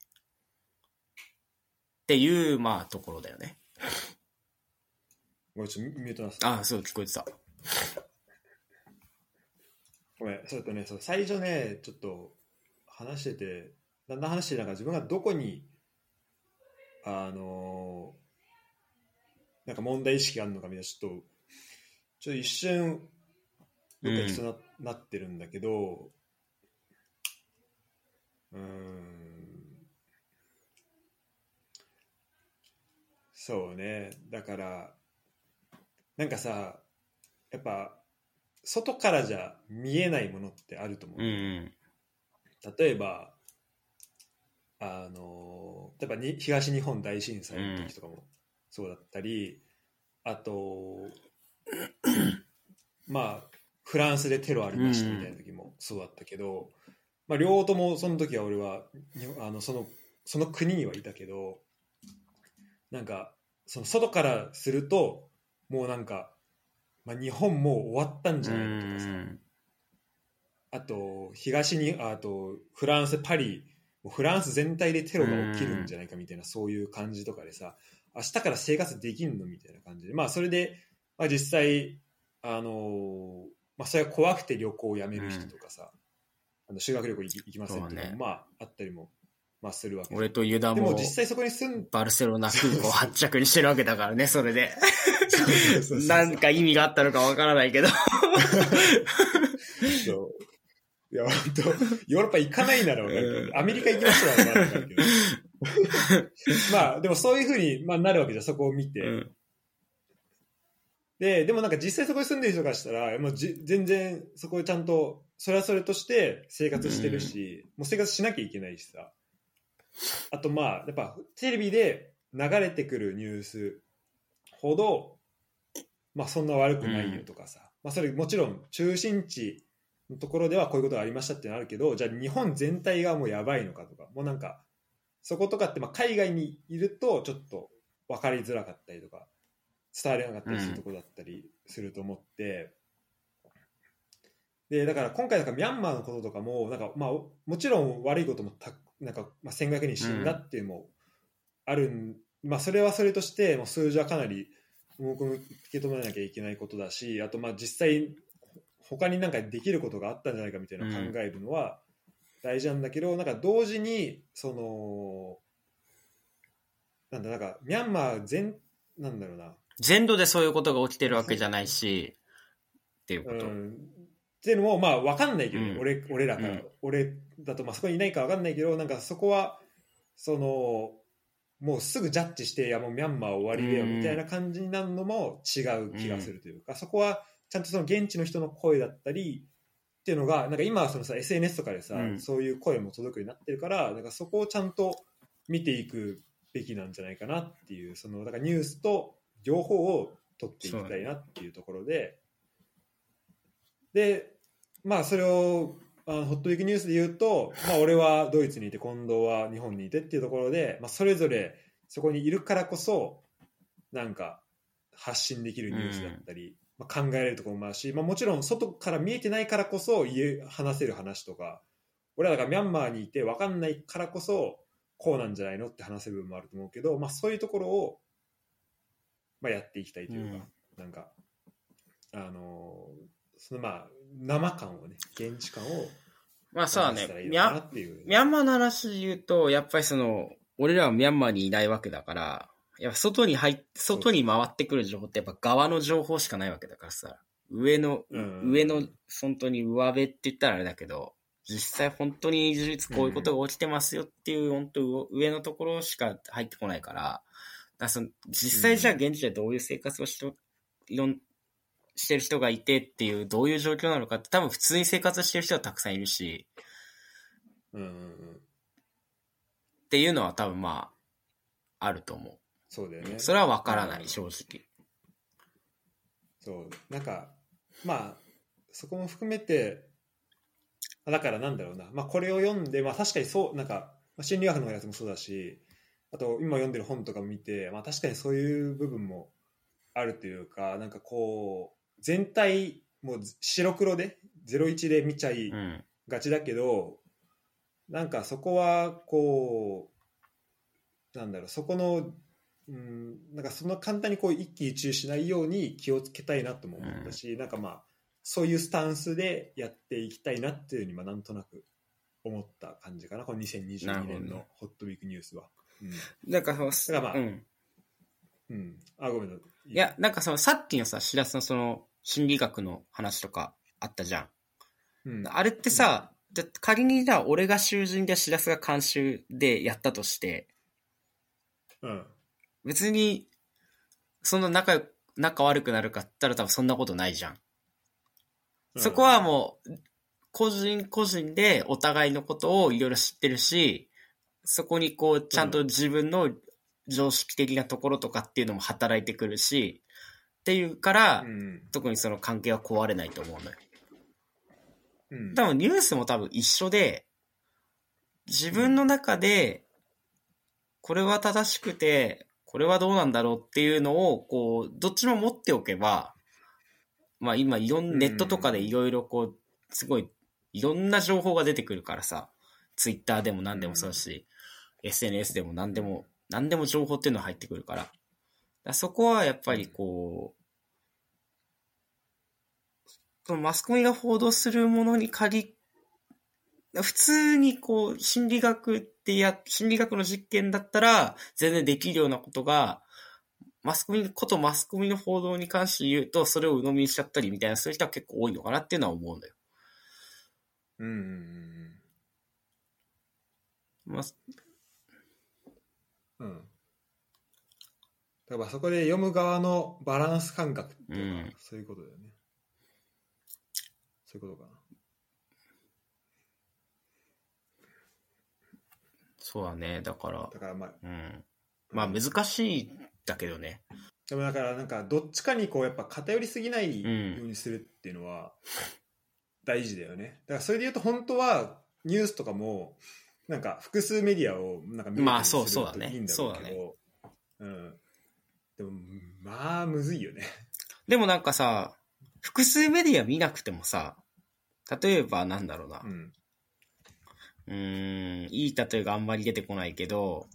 っていう、まあ、ところだよね。ごめんちょっとミュートなんですああ、そう、聞こえてた。ごめんそれとねそう最初ねちょっと話しててだんだん話してなんか自分がどこにあのなんか問題意識があるのかみたいなちょっとちょっと一瞬どっか行きそうな,、なってるんだけどうーん。そうね。だからなんかさやっぱ外からじゃ見えないものってあると思う、うんうん。例えばあの例えばに東日本大震災の時とかもそうだったり、あと まあフランスでテロありましたみたいな時もそうだったけど、まあ、両方ともその時は俺はにあのそのその国にはいたけどなんかその外からするともうなんか、まあ、日本もう終わったんじゃないかとかさ、あと東にあとフランスパリフランス全体でテロが起きるんじゃないかみたいなそういう感じとかでさ明日から生活できんのみたいな感じで。まあそれで、まあ、実際あのーまあそれが怖くて旅行をやめる人とかさ、あの修学旅行行きませんっていうのもそうねまああったりも、まあ、するわけ俺とユダもでも実際そこに住んバルセロナ空港発着にしてるわけだからね、それで。なんか意味があったのかわからないけど。そういや、本当ヨーロッパ行かないならわかるけど、アメリカ行きましょうは まあ、でもそういうふうに、まあ、なるわけじゃん、そこを見て。うん。で、でもなんか実際そこに住んでる人からしたら、もうじ全然そこでちゃんと、それはそれとして生活してるし、もう生活しなきゃいけないしさ。あとまあ、やっぱテレビで流れてくるニュースほど、まあそんな悪くないよとかさ。まあそれもちろん中心地のところではこういうことがありましたってのあるけど、じゃあ日本全体がもうやばいのかとか、もうなんか、そことかってまあ海外にいるとちょっと分かりづらかったりとか、伝われなかったりするところだったりすると思って、でだから今回なんかミャンマーのこととかもなんか、まあ、もちろん悪いこともたなんか、まあ、1500人死んだっていうのもあるん、まあ、それはそれとしてもう数字はかなり重く受け止めなきゃいけないことだしあとまあ実際他になんかできることがあったんじゃないかみたいなのを考えるのは大事なんだけど、なんか同時にそのなんだなんかミャンマー全なんだろうな。全土でそういうことが起きてるわけじゃないし、っていうこと。うん。っていうのもまあ分かんないけど、うん。俺俺らから、うん。俺だとまあそこにいないか分かんないけどなんかそこはそのもうすぐジャッジしていやもうミャンマー終わりだようんみたいな感じになるのも違う気がするというか、そこはちゃんとその現地の人の声だったりっていうのがなんか今はそのさ SNS とかでさ、うん。そういう声も届くようになってるからなんかそこをちゃんと見ていくべきなんじゃないかなっていうそのだからニュースと両方を取っていきたいなっていうところで、でまあそれをあのホットウィークニュースで言うと、まあ、俺はドイツにいて近藤は日本にいてっていうところで、まあ、それぞれそこにいるからこそなんか発信できるニュースだったり、まあ、考えられるところもあるし、まあ、もちろん外から見えてないからこそ言え話せる話とか俺らがミャンマーにいて分かんないからこそこうなんじゃないのって話せる部分もあると思うけど、まあ、そういうところを、まあ、やっていきたいというか、なんかあのそのまあ生感をね現地感をまあそうだね。ミャミャンマーの話で言うと、やっぱりその、俺らはミャンマーにいないわけだから、やっぱ外に入っ、外に回ってくる情報ってやっぱ側の情報しかないわけだからさ、上の、うん。上の、本当に上辺って言ったらあれだけど、実際本当に事実こういうことが起きてますよっていう、本当上のところしか入ってこないから、だからその実際じゃあ現地でどういう生活をしと、いろん、してる人がいてっていう、どういう状況なのかって多分普通に生活してる人はたくさんいるし、うんうんうん。っていうのは多分まあ、あると思そうだよね。う。それは分からない、うん正直。そう。なんかまあそこも含めてあだからなんだろうな、まあ、これを読んで、まあ、確かにそうなんかまあ心理学のやつもそうだしあと今読んでる本とかも見て、まあ、確かにそういう部分もあるというかなんかこう全体もう白黒で01で見ちゃいうん。がちだけど、なんかそこはこうなんだろうそこのうんなんかその簡単にこう一喜一憂しないように気をつけたいなとも思ったし、なんかまあそういうスタンスでやっていきたいなっていうふうにまあなんとなく思った感じかなこのなる2022ほどね年のホットウィークニュースは。うん。なんかその、だからまあうん。うん、あごめんい。いや、なんかその、さっきのさ、しらすのその、心理学の話とかあったじゃん。うん、あれってさ、じゃ仮にじゃあ俺が囚人でしらすが監修でやったとして、うん。別に、そんな仲仲悪くなるかって言ったら多分そんなことないじゃん。そこはもう、個人個人でお互いのことをいろいろ知ってるし、そこにこう、ちゃんと自分の常識的なところとかっていうのも働いてくるし、っていうから、うん。特にその関係は壊れないと思うのよ。うん。多分ニュースも多分一緒で、自分の中で、これは正しくて、これはどうなんだろうっていうのを、こう、どっちも持っておけば、まあ今いろんなネットとかでいろいろこう、すごい、いろんな情報が出てくるからさ、ツイッターでも何でもそうだし、SNS でも何でも、何でも情報っていうのは入ってくるから。だからそこはやっぱりこう、そのマスコミが報道するものに限普通にこう、心理学ってや、心理学の実験だったら、全然できるようなことが、マスコミ、ことマスコミの報道に関して言うと、それを鵜呑みにしちゃったりみたいな、そういう人は結構多いのかなっていうのは思うんだよ。うんまあ、うんだからそこで読む側のバランス感覚っていうのはうんそういうことだよね、そういうことかなそうだね。だから、だからまあうん。まあ難しいんだけどね。でもだからなんかどっちかにこうやっぱ偏りすぎないうんようにするっていうのは大事だよねだからそれで言うと本当はニュースとかもなんか複数メディアをなんか見れたりまあそうだね。といいんだろうけどうん。でもまあむずいよね。でもなんかさ、複数メディア見なくてもさ、例えばなんだろうな。う。ん。うーん、いい例えがあんまり出てこないけど、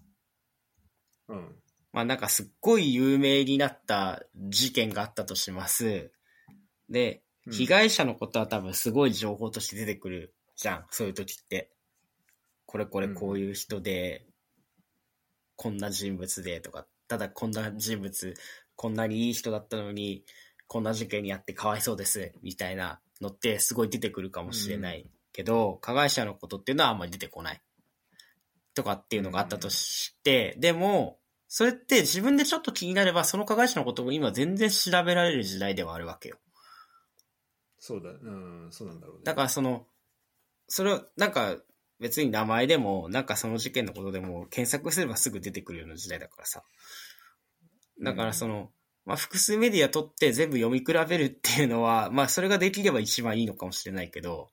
うん。まあなんかすっごい有名になった事件があったとします。で、うん。被害者のことは多分すごい情報として出てくるじゃん、そういう時って。これこれこういう人で、こんな人物でとか、ただこんな人物、こんなにいい人だったのに、こんな事件にあってかわいそうです、みたいなのってすごい出てくるかもしれないけど、加害者のことっていうのはあんまり出てこない。とかっていうのがあったとして、でも、それって自分でちょっと気になれば、その加害者のことも今全然調べられる時代ではあるわけよ。そうだうんそうなんだろうねだからその、それを、なんか別に名前でも、なんかその事件のことでも検索すればすぐ出てくるような時代だからさ。だからその、まあ、複数メディア取って全部読み比べるっていうのは、まあ、それができれば一番いいのかもしれないけど、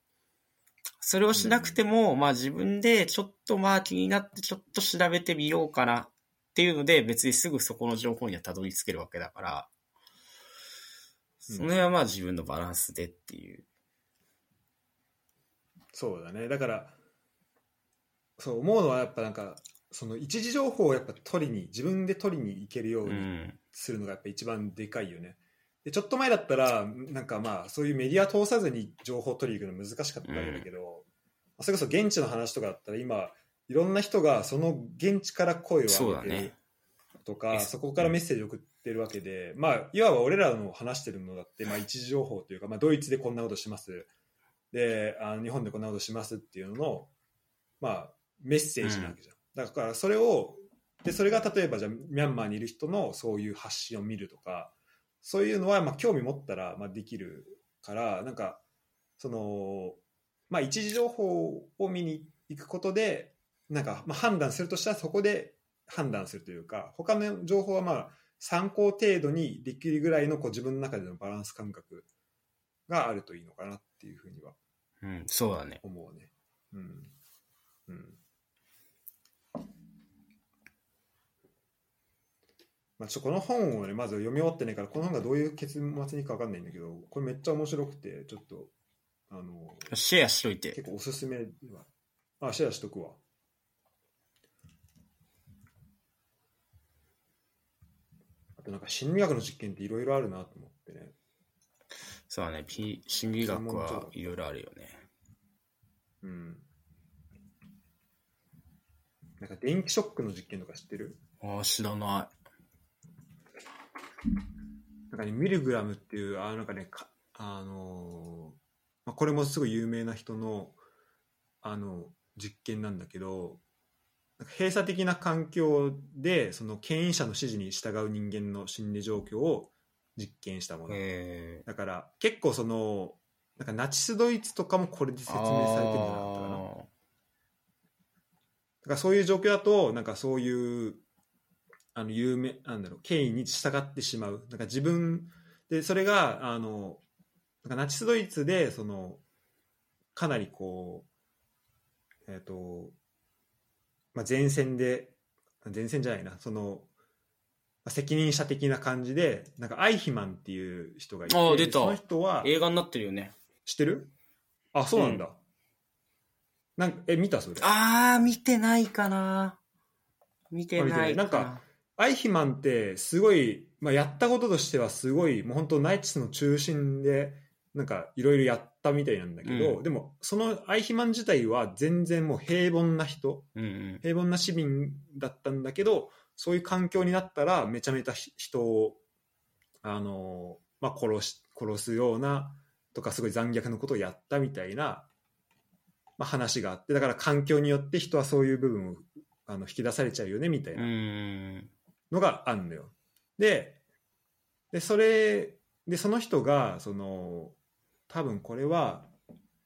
それをしなくても、まあ自分でちょっとまあ気になってちょっと調べてみようかなっていうので、別にすぐそこの情報にはたどり着けるわけだから、その辺はまあ自分のバランスでっていう。そうだね。だからそう思うのはやっぱなんかその一時情報をやっぱ取りに自分で取りに行けるようにうん。するのがやっぱ一番でかいよね。でちょっと前だったらなんかまあそういうメディア通さずに情報を取りに行くの難しかったわけだけど、それこそ現地の話とかだったら今いろんな人がその現地から声を上げてる。とか、えそこからメッセージを送ってるわけで、まあいわば俺らの話してるのだって、まあ、一時情報というか、まあ、ドイツでこんなことしますであの日本でこんなことしますっていうのの、まあ、メッセージなわけじゃん、だからそれをでそれが例えばじゃあミャンマーにいる人のそういう発信を見るとかそういうのはまあ興味持ったらまあできるからなんかその、まあ、一時情報を見に行くことでなんかまあ判断するとしたらそこで判断するというか他の情報はまあ参考程度にできるぐらいのこう自分の中でのバランス感覚があるといいのかなっていうふうにはうん、そうだね。思うね。うん。うん。まあ、ちょこの本をね、まず読み終わってないから、この本がどういう結末にか分かんないんだけど、これめっちゃ面白くて、ちょっと、あの、シェアしといて。結構おすすめは、あ、シェアしとくわ。あとなんか心理学の実験っていろいろあるなと思ってね。そうだね。P、心理学はいろいろあるよね。うん。なんか電気ショックの実験とか知ってる？ああ、知らななんかね、ミルグラムっていう、あなんかね、かあのーまあ、これもすごい有名な人の、あの、実験なんだけど、なんか閉鎖的な環境で、その権威者の指示に従う人間の心理状況を実験したもい。の。だから、結構その、なんかナチスドイツとかもこれで説明されてるんじゃなかったかな。あだからそういう状況だと、なんかそういう、あの、有名、なんだろう、権威に従ってしまう。なんか自分、で、それが、あの、なんかナチスドイツで、その、かなりこう、えっ、と、まあ、前線で、前線じゃないな、その、まあ責任者的な感じで、なんかアイヒマンっていう人がいて、あー出たその人は、映画になってるよね。知ってる？あ、そうなんだ。なんか、え、見たそれ？ああ、見てないかな。見てないなんか、アイヒマンってすごい、まあ、やったこととしてはすごいもう本当ナイツの中心でなんかいろいろやったみたいなんだけど、うんでもそのアイヒマン自体は全然もう平凡な人うんうん。平凡な市民だったんだけどそういう環境になったらめちゃめちゃ人をあの、まあ、殺し殺すようなとかすごい残虐なことをやったみたいな、まあ、話があってだから環境によって人はそういう部分をあの引き出されちゃうよねみたいうな。ん。のがあるのよ。で、で、それ、で、その人が、その、多分これは、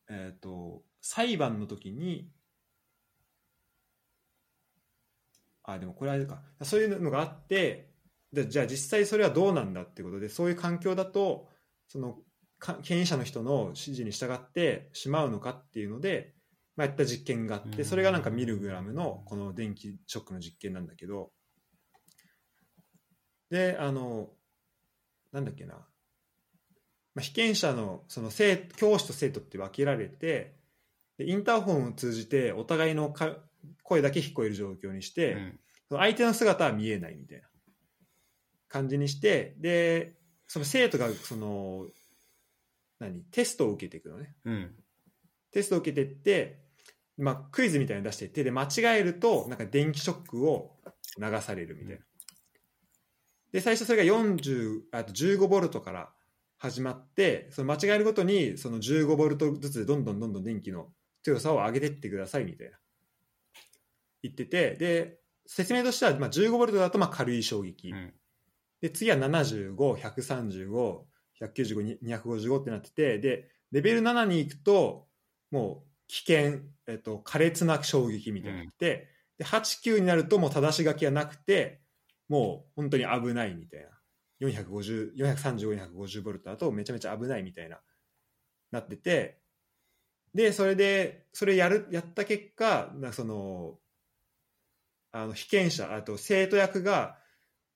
えっ、と、裁判の時に、あ、でもこれあれか、そういうのがあって、でじゃあ実際それはどうなんだってことで、そういう環境だと、その、か権威者の人の指示に従ってしまうのかっていうので、まあ、やった実験があって、それがなんかミルグラムのこの電気ショックの実験なんだけど、で、あの、なんだっけな、まあ、被験者のその生教師と生徒って分けられてでインターホンを通じてお互いのか声だけ聞こえる状況にして、うん。その相手の姿は見えないみたいな。感じにしてでその生徒がその何？テストを受けていくのね。うん。テストを受けてって、まあ、クイズみたいなの出していってで間違えるとなんか電気ショックを流されるみたいな。で最初それが40あと15ボルトから始まってその間違えるごとにその15ボルトずつでどんどんどんどん電気の強さを上げてってくださいみたいな。言っててで説明としては、まあ、15ボルトだとまあ軽い衝撃、うん。で次は75135135255ってなっててでレベル7に行くともう危険、えっと、苛烈な衝撃みたいになって、で89になるともう正し書きはなくてもう本当に危ないみたいな。450 435、450V だとめちゃめちゃ危ないみたいな、なってて、で、それで、それやる、やった結果、その、あの、被験者、あと生徒役が、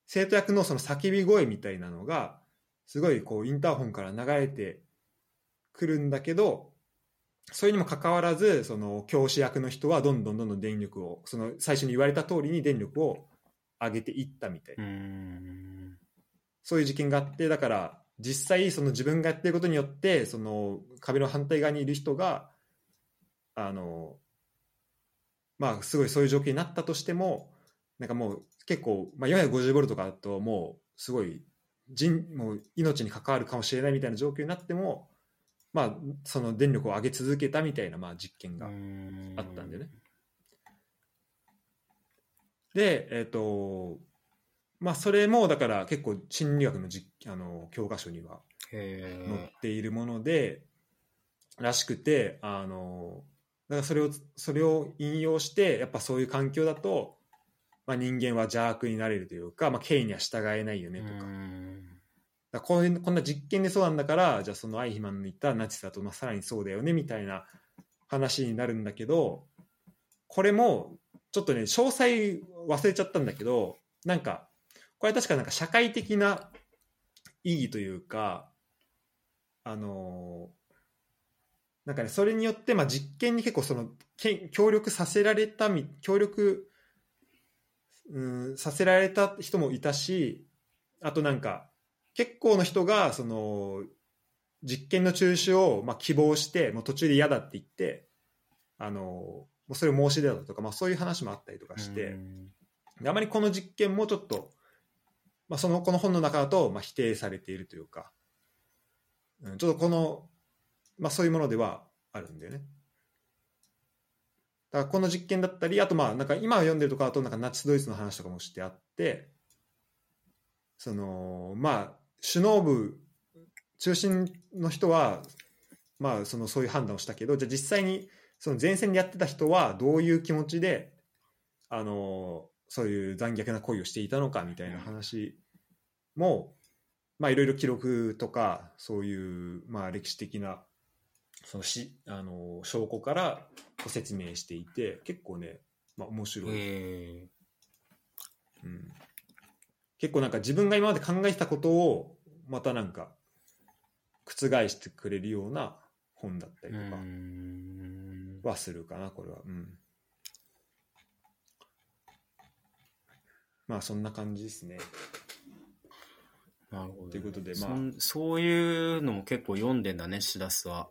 生徒役のその叫び声みたいなのが、すごいこうインターホンから流れてくるんだけど、それにもかかわらず、その教師役の人はどんどんどんどん電力を、その最初に言われた通りに電力を上げていったみたいな。そういう事件があって、だから実際その自分がやってることによって、その壁の反対側にいる人が、あの、まあすごいそういう状況になったとしても、なんかもう結構、まあ、450ボルトとかだともうすごい人、もう命に関わるかもしれないみたいな状況になっても、まあその電力を上げ続けたみたいなまあ実験があったんでね。で、えっ、と、まあそれもだから結構心理学の実あの教科書にはへ載っているもので、らしくて、あの、だからそれを、それを引用して、やっぱそういう環境だと、まあ人間は邪悪になれるというか、まあ権威には従えないよねとか。こういうこんな実験でそうなんだから、じゃあそのアイヒマンの言ったナチスだと、まあさらにそうだよねみたいな話になるんだけど、これも、ちょっとね、詳細忘れちゃったんだけど、なんか、これ確かなんか社会的な意義というか、あのなんかね、それによって、まあ、実験に結構その、け協力させられたみ、協力、うん、させられた人もいたし、あとなんか、結構の人が、その、実験の中止を、まあ、希望して、もう途中で嫌だって言って、あの、もうそれを申し出たとか、まあ、そういう話もあったりとかして、であまりこの実験もちょっと、まあ、そのこの本の中だと、まあ、否定されているというか、うん、ちょっとこの、まあ、そういうものではあるんだよね。だからこの実験だったりあとまあなんか今読んでるとかだとなんかナチスドイツの話とかもしてあってそのまあ首脳部中心の人はまあそのそういう判断をしたけどじゃあ実際にその前線でやってた人はどういう気持ちであのそういう残虐な行為をしていたのかみたいな話も、まあ、いろいろ記録とかそういう、まあ、歴史的なそのしあの証拠からこう説明していて結構ね、まあ、面白い、へうん、結構なんか自分が今まで考えてたことをまたなんか覆してくれるような本だったりとかはするかなこれは。うん。まあそんな感じですね。なるほどね、ということでそまあ。んそういうのも結構読んでんだね、シダスは。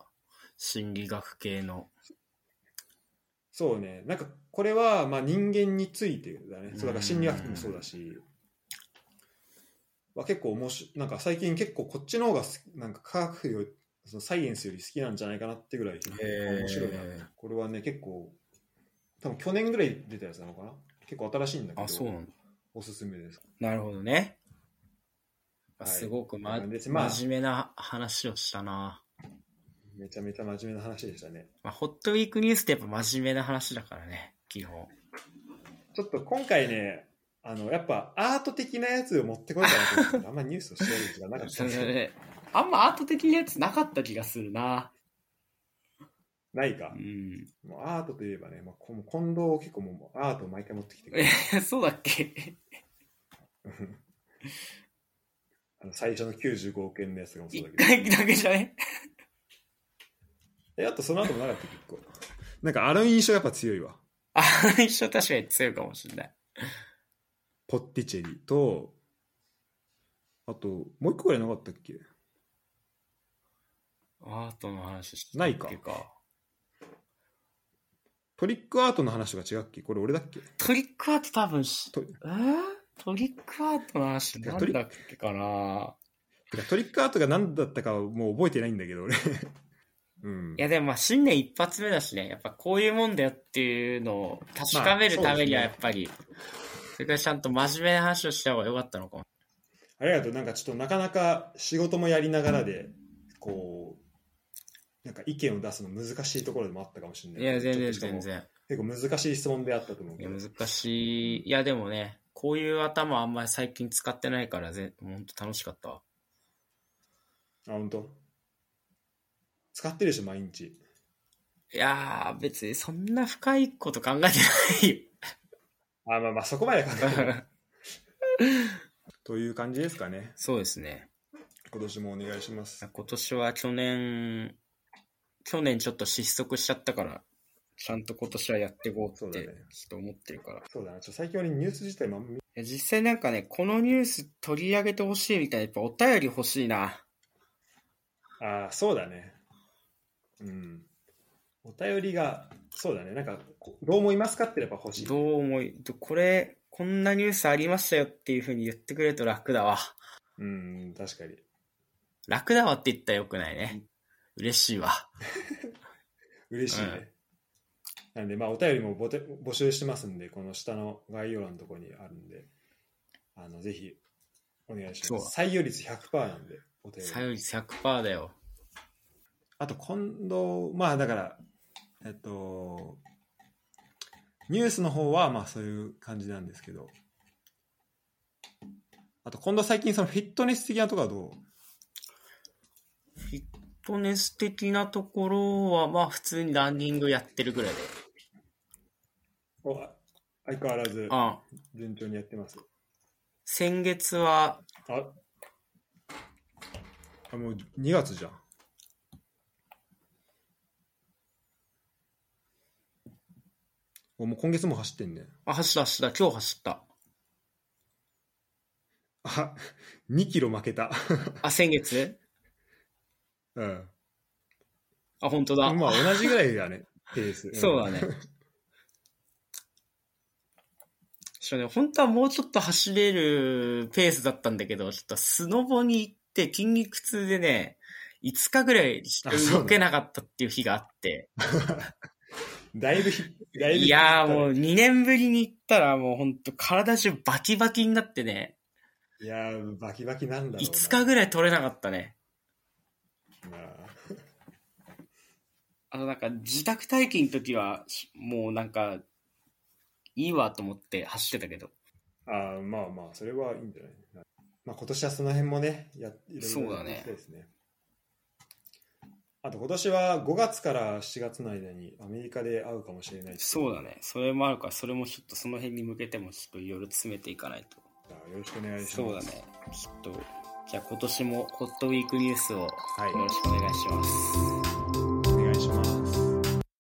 心理学系の。そうね。なんかこれはまあ人間についてだね。そうだから心理学うんもそうだし。は結構面白い。なんか最近結構こっちの方がなんか科学よりそのサイエンスより好きなんじゃないかなってぐらい面白いなこれはね結構多分去年ぐらい出たやつなのかな？結構新しいんだけどあ、そうなんだ。おすすめですなるほどね。はいすごく、まあ真面目な話をしたな。めちゃめちゃ真面目な話でしたねまあ、ホットウィークニュースってやっぱ真面目な話だからね、基本。ちょっと今回ねあのやっぱアート的なやつを持ってこようかなと思ってあんまニュースを調べる時間なかったそれね、あんまアート的なやつなかった気がするな。ないか。う、ん。もうアートといえばね、まあ、こ近藤結構もうアートを毎回持ってきてくれえるそうだっけ？あの最初の95億円のやつがもそう一だけど。回だけじゃね？えあとその後もなかった結構なんかあの印象やっぱ強いわ。あの印象確かに強いかもしれない。ポッティチェリとあともう一個ぐらいなかったっけ？アートの話してないか。トリックアートの話とか違うっけ？これ俺だっけ？トリックアート多分し、トえ？ートリックアートの話なんだっけかな。トリックアートが何だったかはもう覚えてないんだけど俺。うん。いやでもまあ新年一発目だしね、やっぱこういうもんだよっていうのを確かめるためにはやっぱり、それからちゃんと真面目な話をした方が良かったのかも。ありがとう。なんかちょっとなかなか仕事もやりながらでこうなんか意見を出すの難しいところでもあったかもしれないいや、全然全然。結構難しい質問であったと思ういや、けど難しい。いや、でもね、こういう頭あんまり最近使ってないからぜ、本当楽しかったわ。あ、本当。使ってるでしょ、毎日。いやー、別にそんな深いこと考えてないよ。あ、まあまあ、そこまで考えてないという感じですかね。そうですね。今年もお願いします。今年は去年、去年ちょっと失速しちゃったから、ちゃんと今年はやっていこうって、ちょっと思ってるから。いそうだな、ちょ最近俺ニュース自体ま見や実際なんかね、このニュース取り上げてほしいみたいな、やっぱお便り欲しいな。ああ、そうだね。うん。お便りが、そうだね。なんか、こどう思いますかってやっぱ欲しい。どう思い、どこれ、こんなニュースありましたよっていう風に言ってくれると楽だわ。うん、確かに。楽だわって言ったらよくないね。嬉しいわ。嬉しいね。なんで、まあ、お便りもぼて募集してますんで、この下の概要欄のところにあるんで、あの、ぜひ、お願いします。採用率100%なんで、お便り。採用率100%だよ。あと、今度、まあ、だから、えっと、ニュースの方は、まあ、そういう感じなんですけど、あと、今度最近、そのフィットネス的なところはどう？トネス的なところは、まあ普通にランニングやってるぐらいで。相変わらずあ順調にやってます。先月は、ああもう2月じゃん。おもう今月も走ってんね。あ、走った走った、今日走った。あ2キロ負けた。あ、先月？うん。あ、本当だ。まあ同じぐらいだね、ペース。んそうだね。そうね、本当はもうちょっと走れるペースだったんだけど、ちょっとスノボに行って筋肉痛でね、5日ぐらい動けなかったっていう日があって。だいぶひ、だいぶいやーもうう。2年ぶりに行ったらもう本当体中バキバキになってね、いやーバキバキなんだろうな。5日ぐらい取れなかったね。ま ああのなんか自宅待機の時はしもうなんかいいわと思って走ってたけど。あーまあまあ、それはいいんじゃないまあ今年はその辺もね、やいろいろそうだねやっていきたいですね。あと今年は5月から7月の間にアメリカで会うかもしれないしそうだね。それもあるから、それもちょっとその辺に向けてもちょっといろいろ詰めていかないと。よろしくお願いします。そうだね。ちょっと、じゃあ今年もホットウィークニュースをよはい。ろしくお願いします。